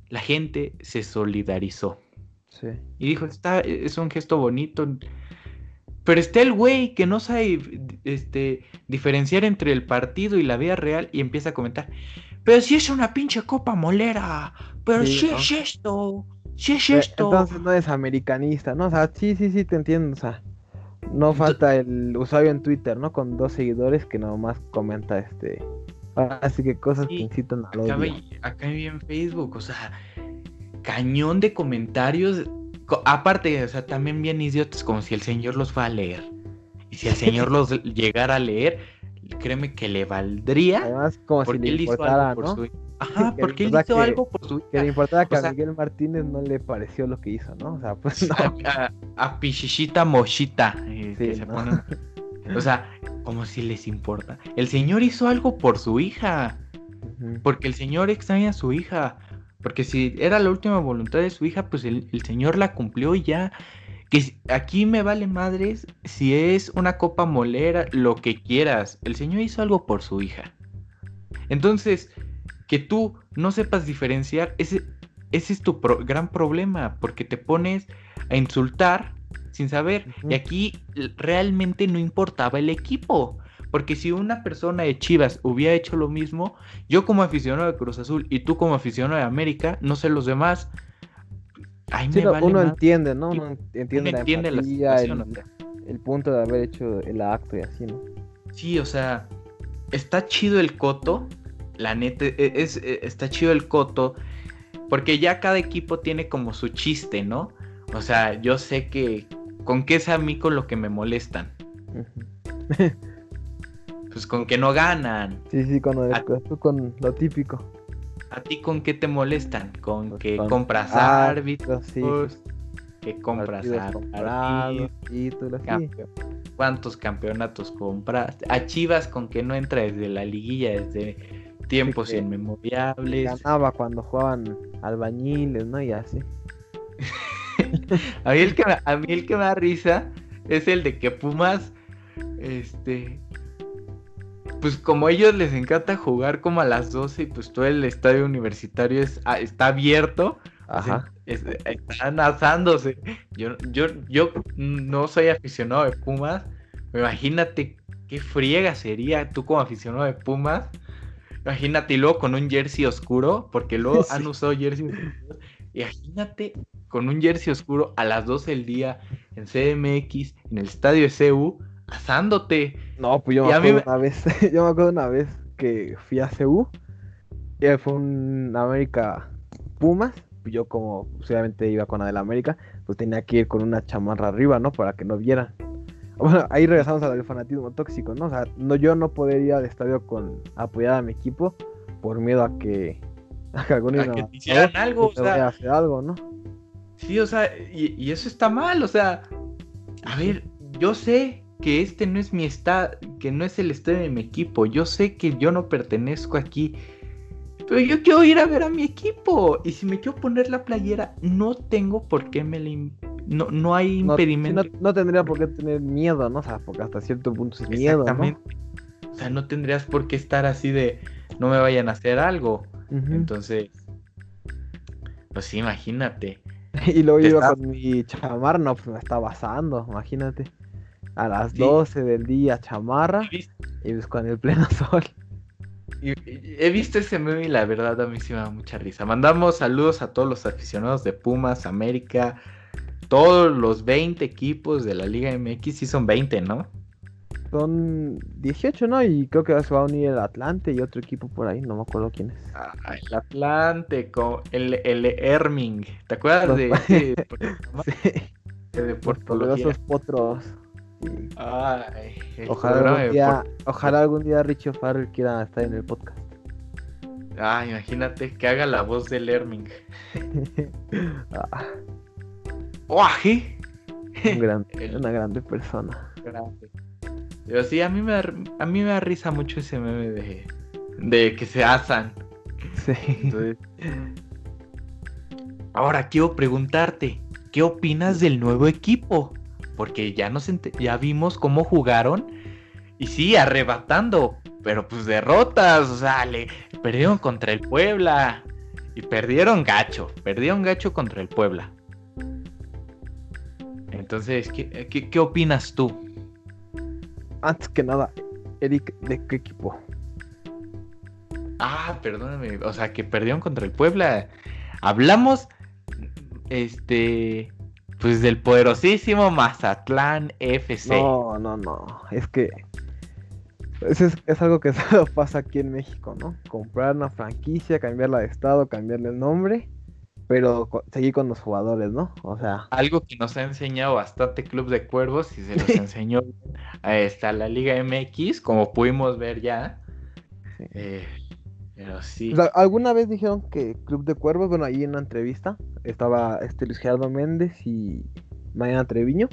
la gente se solidarizó. Sí. Y dijo, está, es un gesto bonito. Pero está el güey que no sabe este, diferenciar entre el partido y la vida real y empieza a comentar. Pero si es una pinche copa molera. Pero si es esto. Si es esto. Entonces no es americanista, ¿no? O sea, sí, sí, sí, te entiendo. O sea, no falta el usuario en Twitter, ¿no? Con dos seguidores que nomás comenta este. Así que cosas que incitan a acá, acá vi en Facebook, o sea, cañón de comentarios aparte, o sea, también bien idiotas, como si el señor los va a leer. Y si el señor los *laughs* llegara a leer, créeme que le valdría. Además, como si le él hizo algo por su *laughs* Ajá, porque él hizo algo por su Que le importaba que a Miguel Martínez no le pareció lo que hizo, ¿no? O sea, pues *laughs* no. A, Pichichita Mochita, eh, que se O sea, como si les importa. El señor hizo algo por su hija. Porque el señor extraña a su hija. Porque si era la última voluntad de su hija, pues el, Señor la cumplió y ya. Que aquí me vale madres si es una copa molera, lo que quieras. El Señor hizo algo por su hija. Entonces, que tú no sepas diferenciar, ese, ese es tu gran problema, porque te pones a insultar sin saber. Y aquí realmente no importaba el equipo. Porque si una persona de Chivas hubiera hecho lo mismo, yo como aficionado de Cruz Azul y tú como aficionado de América, no sé los demás. uno entiende, ¿no? Uno entiende, la, el, punto de haber hecho el acto y así, ¿no? Sí, o sea, está chido el coto, la neta, e, es, e, está chido el coto, porque ya cada equipo tiene como su chiste, ¿no? O sea, yo sé que con qué es a mí con lo que me molestan. *laughs* Pues con que no ganan. Sí, sí, con lo, con lo típico. ¿A ti con qué te molestan? Con pues que compras árbitros, sí. que compras árbitros, ¿Cuántos campeonatos compras? A Chivas con que no entra desde la liguilla, desde tiempos inmemoriales. Ganaba cuando jugaban albañiles, ¿no? Y así. *laughs* a, mí el que, a mí el que me da risa es el de que Pumas este pues como a ellos les encanta jugar como a las 12 y pues todo el estadio universitario es, ah, está abierto, están asándose. Yo, yo, yo no soy aficionado de Pumas, imagínate qué friega sería tú como aficionado de Pumas. Imagínate y luego con un jersey oscuro, porque luego *laughs* han usado jersey oscuros. Imagínate con un jersey oscuro a las 12 del día en CMX, en el estadio SU asándote. No, pues yo me acuerdo una vez, *laughs* yo me acuerdo una vez que fui a CU, y fue un América Pumas, yo como obviamente iba con la del América, pues tenía que ir con una chamarra arriba, ¿no? Para que no vieran. Bueno, ahí regresamos al fanatismo tóxico, ¿no? O sea, no, yo no podría ir al estadio con apoyar a mi equipo por miedo a que, *laughs* a que algunos a que hicieran algo, o sea, hacer algo, ¿no? Sí, o sea, y, y, eso está mal, o sea, a ver, yo sé que este no es mi estado, que no es el estadio de mi equipo. Yo sé que yo no pertenezco aquí. Pero yo quiero ir a ver a mi equipo. Y si me quiero poner la playera, no tengo por qué me la... No, no hay impedimento. No, tendría por qué tener miedo, ¿no? O sea, porque hasta cierto punto es miedo. Exactamente. O sea, no tendrías por qué estar así de no me vayan a hacer algo. Entonces, pues imagínate. *laughs* y luego iba con mi chamar, no, pues me estaba asando, imagínate a las 12 del día chamarra y pues con el pleno *laughs* sol. he visto ese meme y la verdad a mí sí me da mucha risa. Mandamos saludos a todos los aficionados de Pumas, América, todos los 20 equipos de la Liga MX, sí son 20, ¿no? Son 18, ¿no? Y creo que se va a unir el Atlante y otro equipo por ahí, no me acuerdo quién es. Ah, el Atlante, con el, el Erming, ¿te acuerdas de *laughs* ese? sí. *laughs* De Potros ojalá, algún día, ojalá algún día Richie Farrell quiera estar en el podcast. Ah, imagínate que haga la voz de Lerming. *laughs* ah. ¡Oh, *laughs* una grande persona. Grande. Pero sí, a mí me da, a mí me da risa mucho ese meme de, de que se asan. Sí. ahora quiero preguntarte, ¿qué opinas del nuevo equipo? Porque ya nos ya vimos cómo jugaron y sí, arrebatando, pero pues derrotas, o sea, le perdieron contra el Puebla y perdieron gacho, perdieron gacho contra el Puebla. Entonces, ¿qué, qué opinas tú? Antes que nada, Eric, ¿de qué equipo? Ah, perdóname. O sea, que perdieron contra el Puebla. Hablamos, este, pues del poderosísimo Mazatlán FC. No, no, no. Es que es, es, algo que *laughs* solo pasa aquí en México, ¿no? Comprar una franquicia, cambiarla de estado, cambiarle el nombre pero seguir con los jugadores, ¿no? O sea. Algo que nos ha enseñado bastante Club de Cuervos y se los *laughs* enseñó hasta la Liga MX, como pudimos ver ya. Eh, pero sí. Alguna vez dijeron que Club de Cuervos, bueno, ahí en una entrevista estaba este Luis Gerardo Méndez y Mariana Treviño.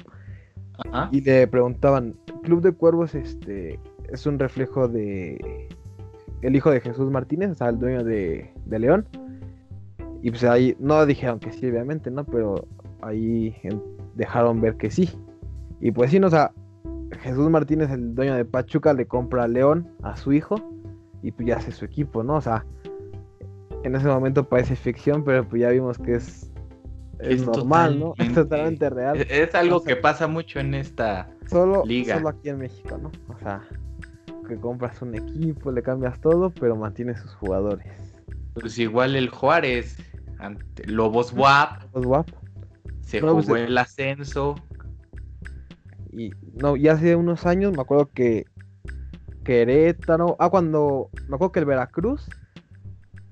Y le preguntaban, Club de Cuervos este es un reflejo de el hijo de Jesús Martínez, o sea, el dueño de, de León y pues ahí no dijeron que sí, obviamente, ¿no? Pero ahí dejaron ver que sí. Y pues sí, no, o sea, Jesús Martínez, el dueño de Pachuca, le compra a León, a su hijo, y pues ya hace su equipo, ¿no? O sea, en ese momento parece ficción, pero pues ya vimos que es, es, normal, ¿no? *laughs* Es totalmente real. Es, algo que pasa mucho en esta solo, liga. Solo aquí en México, ¿no? O sea, que compras un equipo, le cambias todo, pero mantienes sus jugadores. Pues igual el Juárez, ante Lobos WAP. *laughs* Se jugó pues, el ascenso. Y no, ya hace unos años me acuerdo que Querétaro. Ah, cuando. Me acuerdo que el Veracruz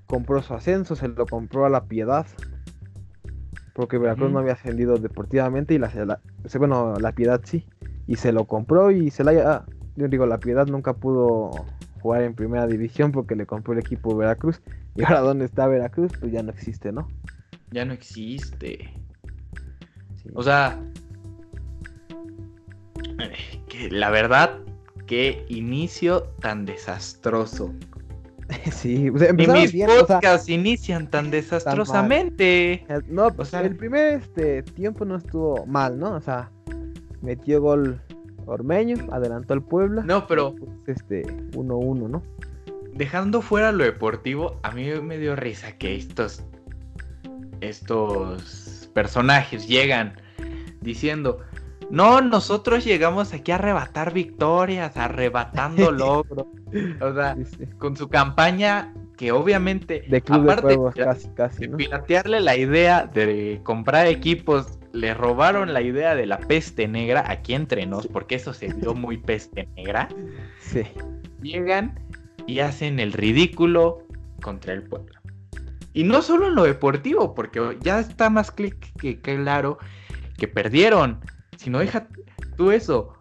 compró su ascenso, se lo compró a la Piedad. Porque Veracruz no había ascendido deportivamente y la, bueno, la Piedad sí. Y se lo compró y se la. Ah, yo digo, la Piedad nunca pudo jugar en primera división porque le compró el equipo Veracruz. Y ahora dónde está Veracruz, pues ya no existe, ¿no? Ya no existe. O sea, que la verdad, qué inicio tan desastroso. *laughs* Sí, pues, y mis podcasts inician tan *laughs* desastrosamente. no, o sea, el primer este, tiempo no estuvo mal, ¿no? O sea, metió gol Ormeño, adelantó al Puebla. No, pero. Este, 1-1, ¿no? Dejando fuera lo deportivo, a mí me dio risa que estos. Estos personajes llegan diciendo. No, nosotros llegamos aquí a arrebatar victorias, arrebatando *laughs* logros. o sea, con su campaña que obviamente, de aparte de, casi, casi, de piratearle la idea de comprar equipos le robaron la idea de la peste negra aquí entre nos, porque eso se vio muy peste negra. Sí. Llegan y hacen el ridículo contra el pueblo. Y no solo en lo deportivo, porque ya está más clic que claro que perdieron, sino deja tú eso,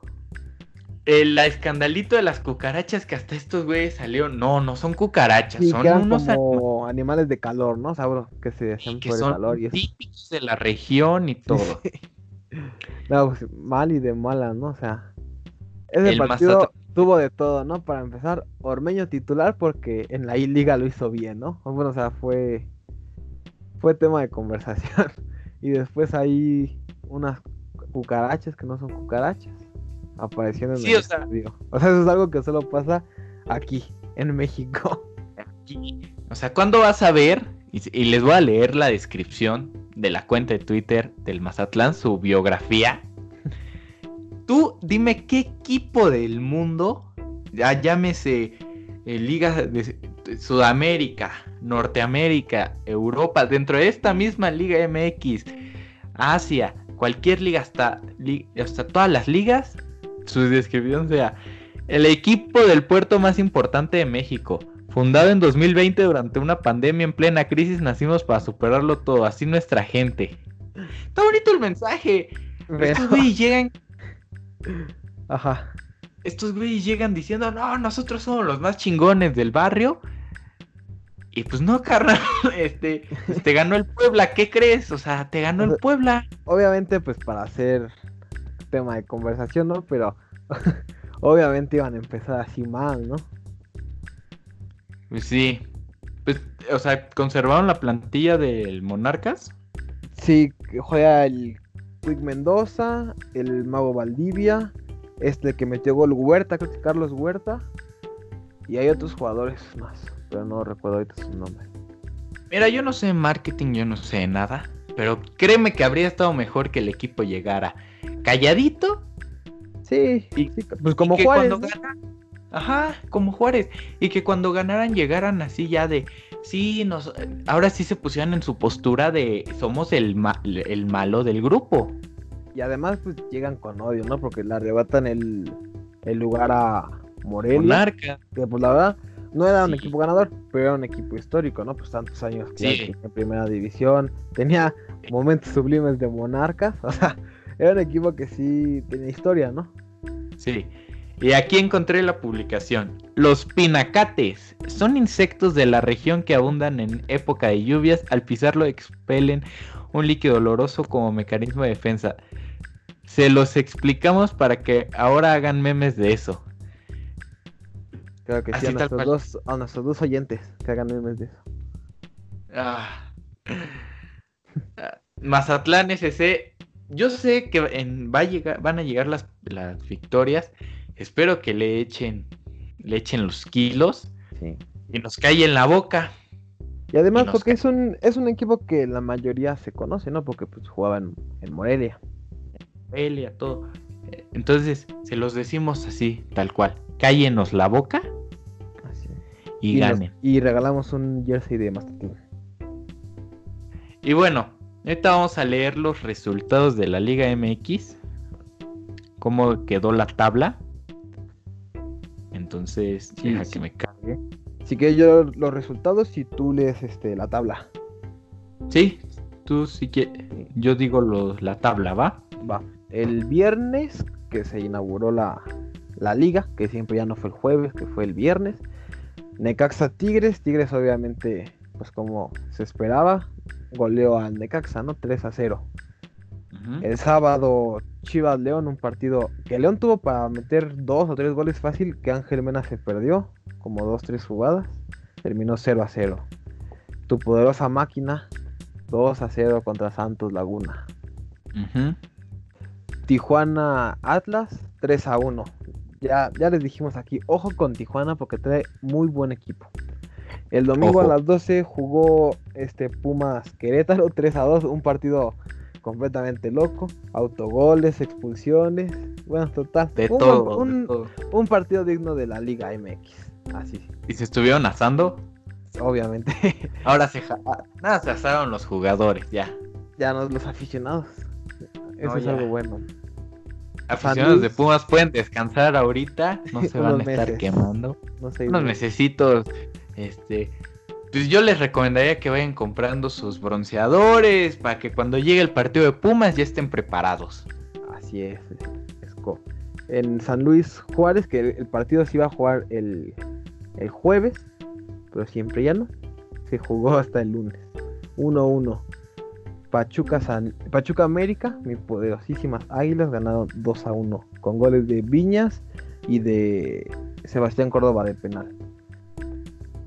el escandalito de las cucarachas que hasta estos güeyes salieron. No, no son cucarachas, son unos como animales de calor, ¿no? Sabro, que se hacen por el calor y típicos de la región y todo. *laughs* no, pues, mal y de mala, ¿no? O sea, ese partido tuvo de todo, ¿no? Para empezar, Ormeño titular porque en la I-Liga lo hizo bien, ¿no? Bueno, o sea, fue fue tema de conversación. *laughs* y después hay unas cucarachas que no son cucarachas apareciendo en el o sea, *laughs* O sea, eso es algo que solo pasa aquí, en México. O sea, ¿cuándo vas a ver? Y, les voy a leer la descripción de la cuenta de Twitter del Mazatlán, su biografía. Tú dime qué equipo del mundo, ya llámese eh, Liga de Sudamérica, Norteamérica, Europa, dentro de esta misma Liga MX, Asia, cualquier liga, hasta, hasta todas las ligas, su descripción sea, el equipo del puerto más importante de México, fundado en 2020 durante una pandemia en plena crisis, nacimos para superarlo todo, así nuestra gente. Está bonito el mensaje. Estos llegan Ajá. Estos güeyes llegan diciendo, no, nosotros somos los más chingones del barrio. Y pues no, carnal, *laughs* este, te ganó el Puebla, ¿qué crees? O sea, te ganó el Puebla. Obviamente, pues para hacer tema de conversación, ¿no? Pero *laughs* obviamente iban a empezar así mal, ¿no? Pues sí. Pues, o sea, ¿conservaron la plantilla del Monarcas? Sí, juega el Quick Mendoza, el Mago Valdivia, este que metió gol Huerta, creo que Carlos Huerta. Y hay otros jugadores más, pero no recuerdo ahorita su nombre. Mira, yo no sé marketing, yo no sé nada. Pero créeme que habría estado mejor que el equipo llegara calladito. Sí, pues como Juárez. ajá, como Juárez. Y que cuando ganaran llegaran así ya de, sí, nos, ahora sí se pusieran en su postura de somos el, el malo del grupo. Y además pues llegan con odio, ¿no? Porque le arrebatan el, el lugar a Morelia. Monarca. Que pues la verdad no era un equipo ganador, pero era un equipo histórico, ¿no? Pues tantos años que en primera división. Tenía momentos sublimes de monarcas. *laughs* O sea, era un equipo que sí tenía historia, ¿no? Sí. Y aquí encontré la publicación. Los pinacates son insectos de la región que abundan en época de lluvias. Al pisarlo expelen un líquido oloroso como mecanismo de defensa. Se los explicamos para que ahora hagan memes de eso. Creo que sí, a nuestros, dos, a nuestros, dos, oyentes que hagan memes de eso. Ah. Mazatlán SC yo sé que va a llegar, van a llegar las, las victorias. Espero que le echen, le echen los kilos y nos cae en la boca. Y además porque es un, es un equipo que la mayoría se conoce, ¿no? Porque pues jugaban en Morelia. Morelia, todo. Entonces, se los decimos así, tal cual. Cállenos la boca y, y regalamos un jersey de Mazatlán. Y bueno, Ahorita vamos a leer los resultados de la Liga MX. Cómo quedó la tabla. Entonces, deja que me cargue. Así que yo los resultados y tú lees este, la tabla. Sí, tú sí que. Yo digo la tabla, ¿va? Va. El viernes que se inauguró la, la liga, que siempre ya no fue el jueves, que fue el viernes. Necaxa Tigres, Tigres obviamente, pues como se esperaba, goleó al Necaxa, ¿no? 3 a 0. El sábado, Chivas León, un partido que León tuvo para meter dos o tres goles fácil, que Ángel Mena se perdió, como dos, tres jugadas, terminó 0 a 0. Tu poderosa máquina, 2 a 0 contra Santos Laguna. Tijuana Atlas, 3 a 1. Ya, ya les dijimos aquí, ojo con Tijuana porque trae muy buen equipo. El domingo a las 12 jugó este Pumas Querétaro *laughs* 3 a 2, un partido completamente loco, autogoles, expulsiones, bueno, total. De, todo, un, partido digno de la Liga MX. Así. ¿Y se estuvieron asando? Obviamente. *laughs* Ahora se nada, se asaron los jugadores, ya. Ya no los aficionados. Eso es algo bueno. Aficionados de Pumas pueden descansar ahorita, no se van a estar quemando. No sé, unos necesitos este, pues yo les recomendaría que vayan comprando sus bronceadores para que cuando llegue el partido de Pumas ya estén preparados. Así es, En San Luis Juárez, que el partido se iba a jugar el, jueves, pero siempre ya no. Se jugó hasta el lunes. 1-1. Pachuca, San... Pachuca América, mis poderosísimas águilas ganaron 2 a 1 con goles de Viñas y de Sebastián Córdoba de penal.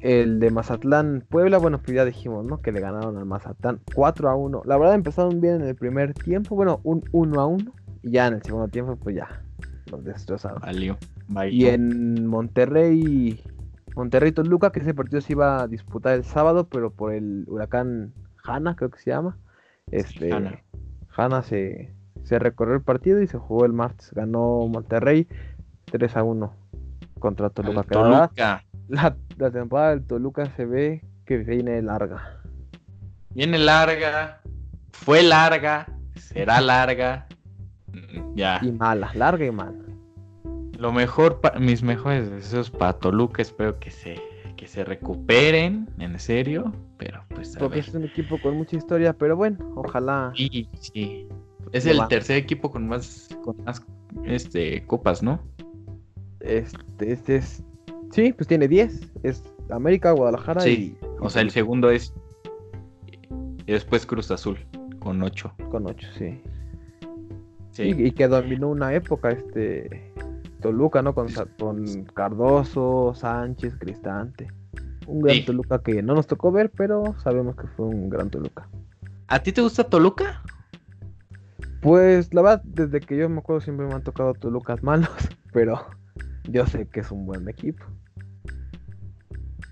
El de Mazatlán Puebla, bueno, pues ya dijimos, ¿no? Que le ganaron al Mazatlán 4 a 1. La verdad empezaron bien en el primer tiempo, bueno, un 1 a 1. Y ya en el segundo tiempo, pues ya los destrozaron. Valió. Y en Monterrey, Monterrey Toluca, que ese partido se iba a disputar el sábado, pero por el huracán Hanna, creo que se llama. Este, Hanna. se, se recorrió el partido y se jugó el martes. Ganó Monterrey 3 a 1 contra Toluca. Toluca la, temporada del Toluca se ve que viene larga. Viene larga, fue larga, será larga. Ya. Y mala, larga y mala. Lo mejor, mis mejores deseos para Toluca, espero que se, que se recuperen, en serio, pero pues Porque es un equipo con mucha historia, pero bueno, ojalá. Sí, sí. Es el tercer equipo con más, con más este, copas, ¿no? Este, este es. Sí, pues tiene 10. Es América, Guadalajara sí. O sea, el segundo es. Y después Cruz Azul, con 8. Con 8, sí. sí. Y, que dominó una época, este. Toluca, ¿no? Con, con Cardoso, Sánchez, Cristante. Un gran Toluca que no nos tocó ver, pero sabemos que fue un gran Toluca. ¿A ti te gusta Toluca? Pues la verdad, desde que yo me acuerdo siempre me han tocado Tolucas malos, *laughs* pero yo sé que es un buen equipo.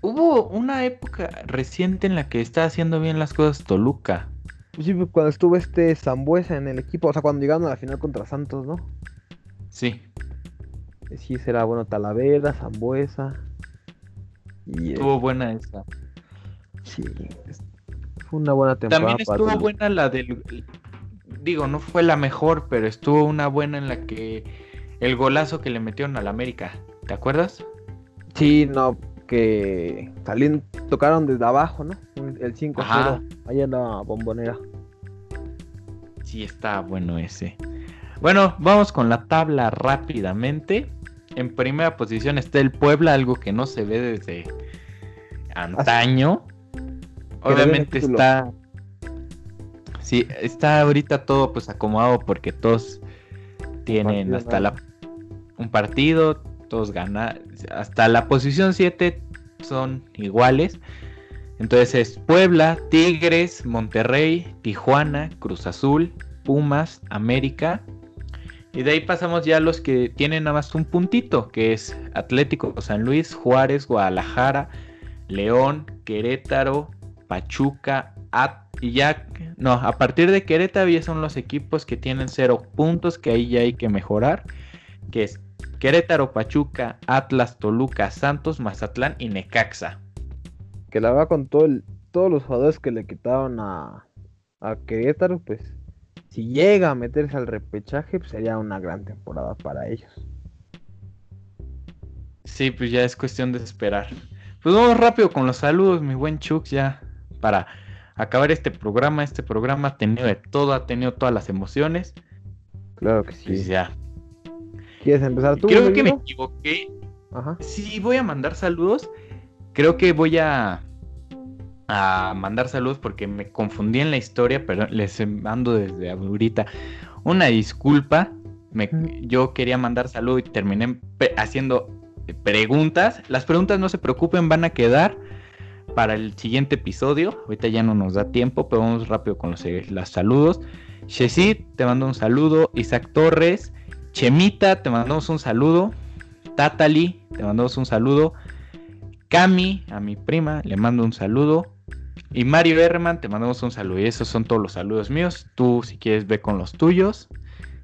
Hubo una época reciente en la que estaba haciendo bien las cosas Toluca. Pues sí, cuando estuvo este Zambuesa en el equipo, o sea, cuando llegaron a la final contra Santos, ¿no? Sí. Sí, será bueno Talavera, Zambuesa. Y, estuvo buena esa. Sí, fue una buena temporada. También estuvo buena la del. Digo, no fue la mejor, pero estuvo una buena en la que. El golazo que le metieron al América. ¿Te acuerdas? Sí, no, que tocaron desde abajo, ¿no? El 5-0, allá en la bombonera. Sí, está bueno ese. Bueno, vamos con la tabla rápidamente. En primera posición está el Puebla, algo que no se ve desde antaño. Obviamente está. Sí, está ahorita todo pues acomodado porque todos tienen hasta la un partido, todos ganan. Hasta la posición 7 son iguales. Entonces es Puebla, Tigres, Monterrey, Tijuana, Cruz Azul, Pumas, América. Y de ahí pasamos ya a los que tienen nada más un puntito, que es Atlético San Luis, Juárez, Guadalajara, León, Querétaro, Pachuca, At y ya, no, a partir de Querétaro ya son los equipos que tienen cero puntos, que ahí ya hay que mejorar, que es Querétaro, Pachuca, Atlas, Toluca, Santos, Mazatlán y Necaxa. Que la va con todo el, todos los jugadores que le quitaron a, a Querétaro, pues si llega a meterse al repechaje, pues sería una gran temporada para ellos. Sí, pues ya es cuestión de esperar. Pues vamos rápido con los saludos, mi buen Chuck, ya para acabar este programa. Este programa ha tenido de todo, ha tenido todas las emociones. Claro que sí. Pues ya. ¿Quieres empezar tú? Creo que me equivoqué. Ajá. Sí, voy a mandar saludos. Creo que voy a, a mandar saludos porque me confundí en la historia, pero les mando desde ahorita. Una disculpa. Me, yo quería mandar saludos y terminé haciendo preguntas. Las preguntas no se preocupen, van a quedar para el siguiente episodio. Ahorita ya no nos da tiempo, pero vamos rápido con los, eh, saludos. Shesid, te mando un saludo. Isaac Torres, Chemita, te mandamos un saludo. Tatali, te mandamos un saludo. Cami, a mi prima, le mando un saludo. Y Mario Herman, te mandamos un saludo. Y esos son todos los saludos míos. Tú, si quieres, ve con los tuyos.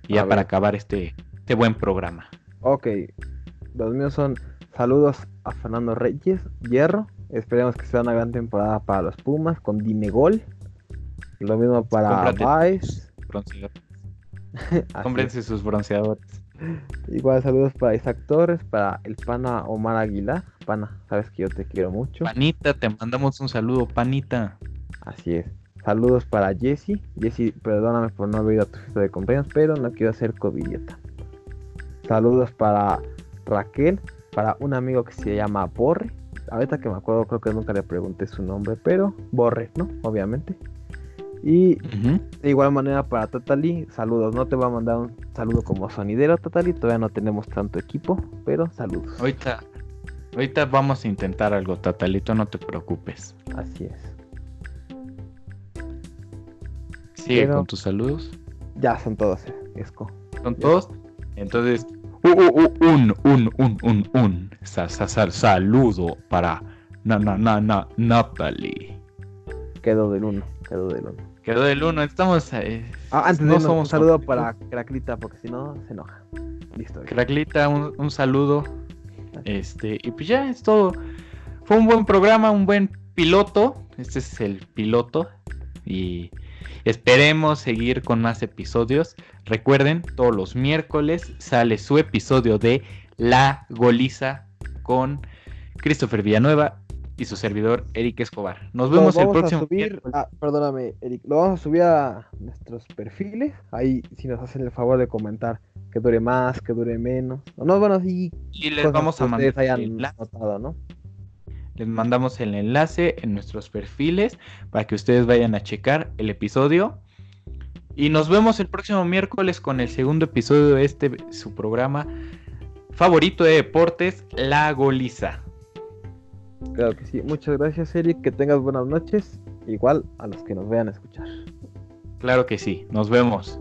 Y ya para acabar este, este buen programa. Ok, los míos son saludos a Fernando Reyes, Hierro. Esperemos que sea una gran temporada para los Pumas con Dinegol. Lo mismo para Vice. *laughs* Cómprense sus bronceadores. Igual saludos para Isaac Torres, para el pana Omar Aguilar. Pana, sabes que yo te quiero mucho. Panita, te mandamos un saludo, panita. Así es. Saludos para Jesse. Jesse, perdóname por no haber ido a tu fiesta de cumpleaños, pero no quiero hacer covidieta. Saludos para Raquel, para un amigo que se llama Borre. Ahorita que me acuerdo, creo que nunca le pregunté su nombre, pero Borre, ¿no? Obviamente. Y de igual manera para Tatali, saludos. No te voy a mandar un saludo como sonidero, Tatali. Todavía no tenemos tanto equipo, pero saludos. Ahorita, ahorita vamos a intentar algo, Tatalito, no te preocupes. Así es. Sigue con tus saludos. Ya son todos, eh, Esco. ¿Son todos? Entonces, un, un, un, un, un, saludo para na, na, na, na, Natalie. Quedó del uno, quedó del uno. Quedó del uno, estamos. Eh, ah, antes no, somos un saludo para Craclita, porque si no se enoja. Listo. Craclita, un, un saludo. Este, y pues ya es todo. Fue un buen programa, un buen piloto. Este es el piloto. Y Esperemos seguir con más episodios. Recuerden, todos los miércoles sale su episodio de La Goliza con Christopher Villanueva y su servidor Eric Escobar. Nos vemos el próximo. A subir, perdóname, Eric, lo vamos a subir a nuestros perfiles. Ahí, si nos hacen el favor de comentar que dure más, que dure menos. no, bueno, sí. Y les vamos a mandar. el notado, ¿no? Les mandamos el enlace en nuestros perfiles para que ustedes vayan a checar el episodio. Y nos vemos el próximo miércoles con el segundo episodio de este su programa favorito de deportes, La Goliza. Claro que sí. Muchas gracias, Eric. Que tengas buenas noches. Igual a los que nos vean a escuchar. Claro que sí. Nos vemos.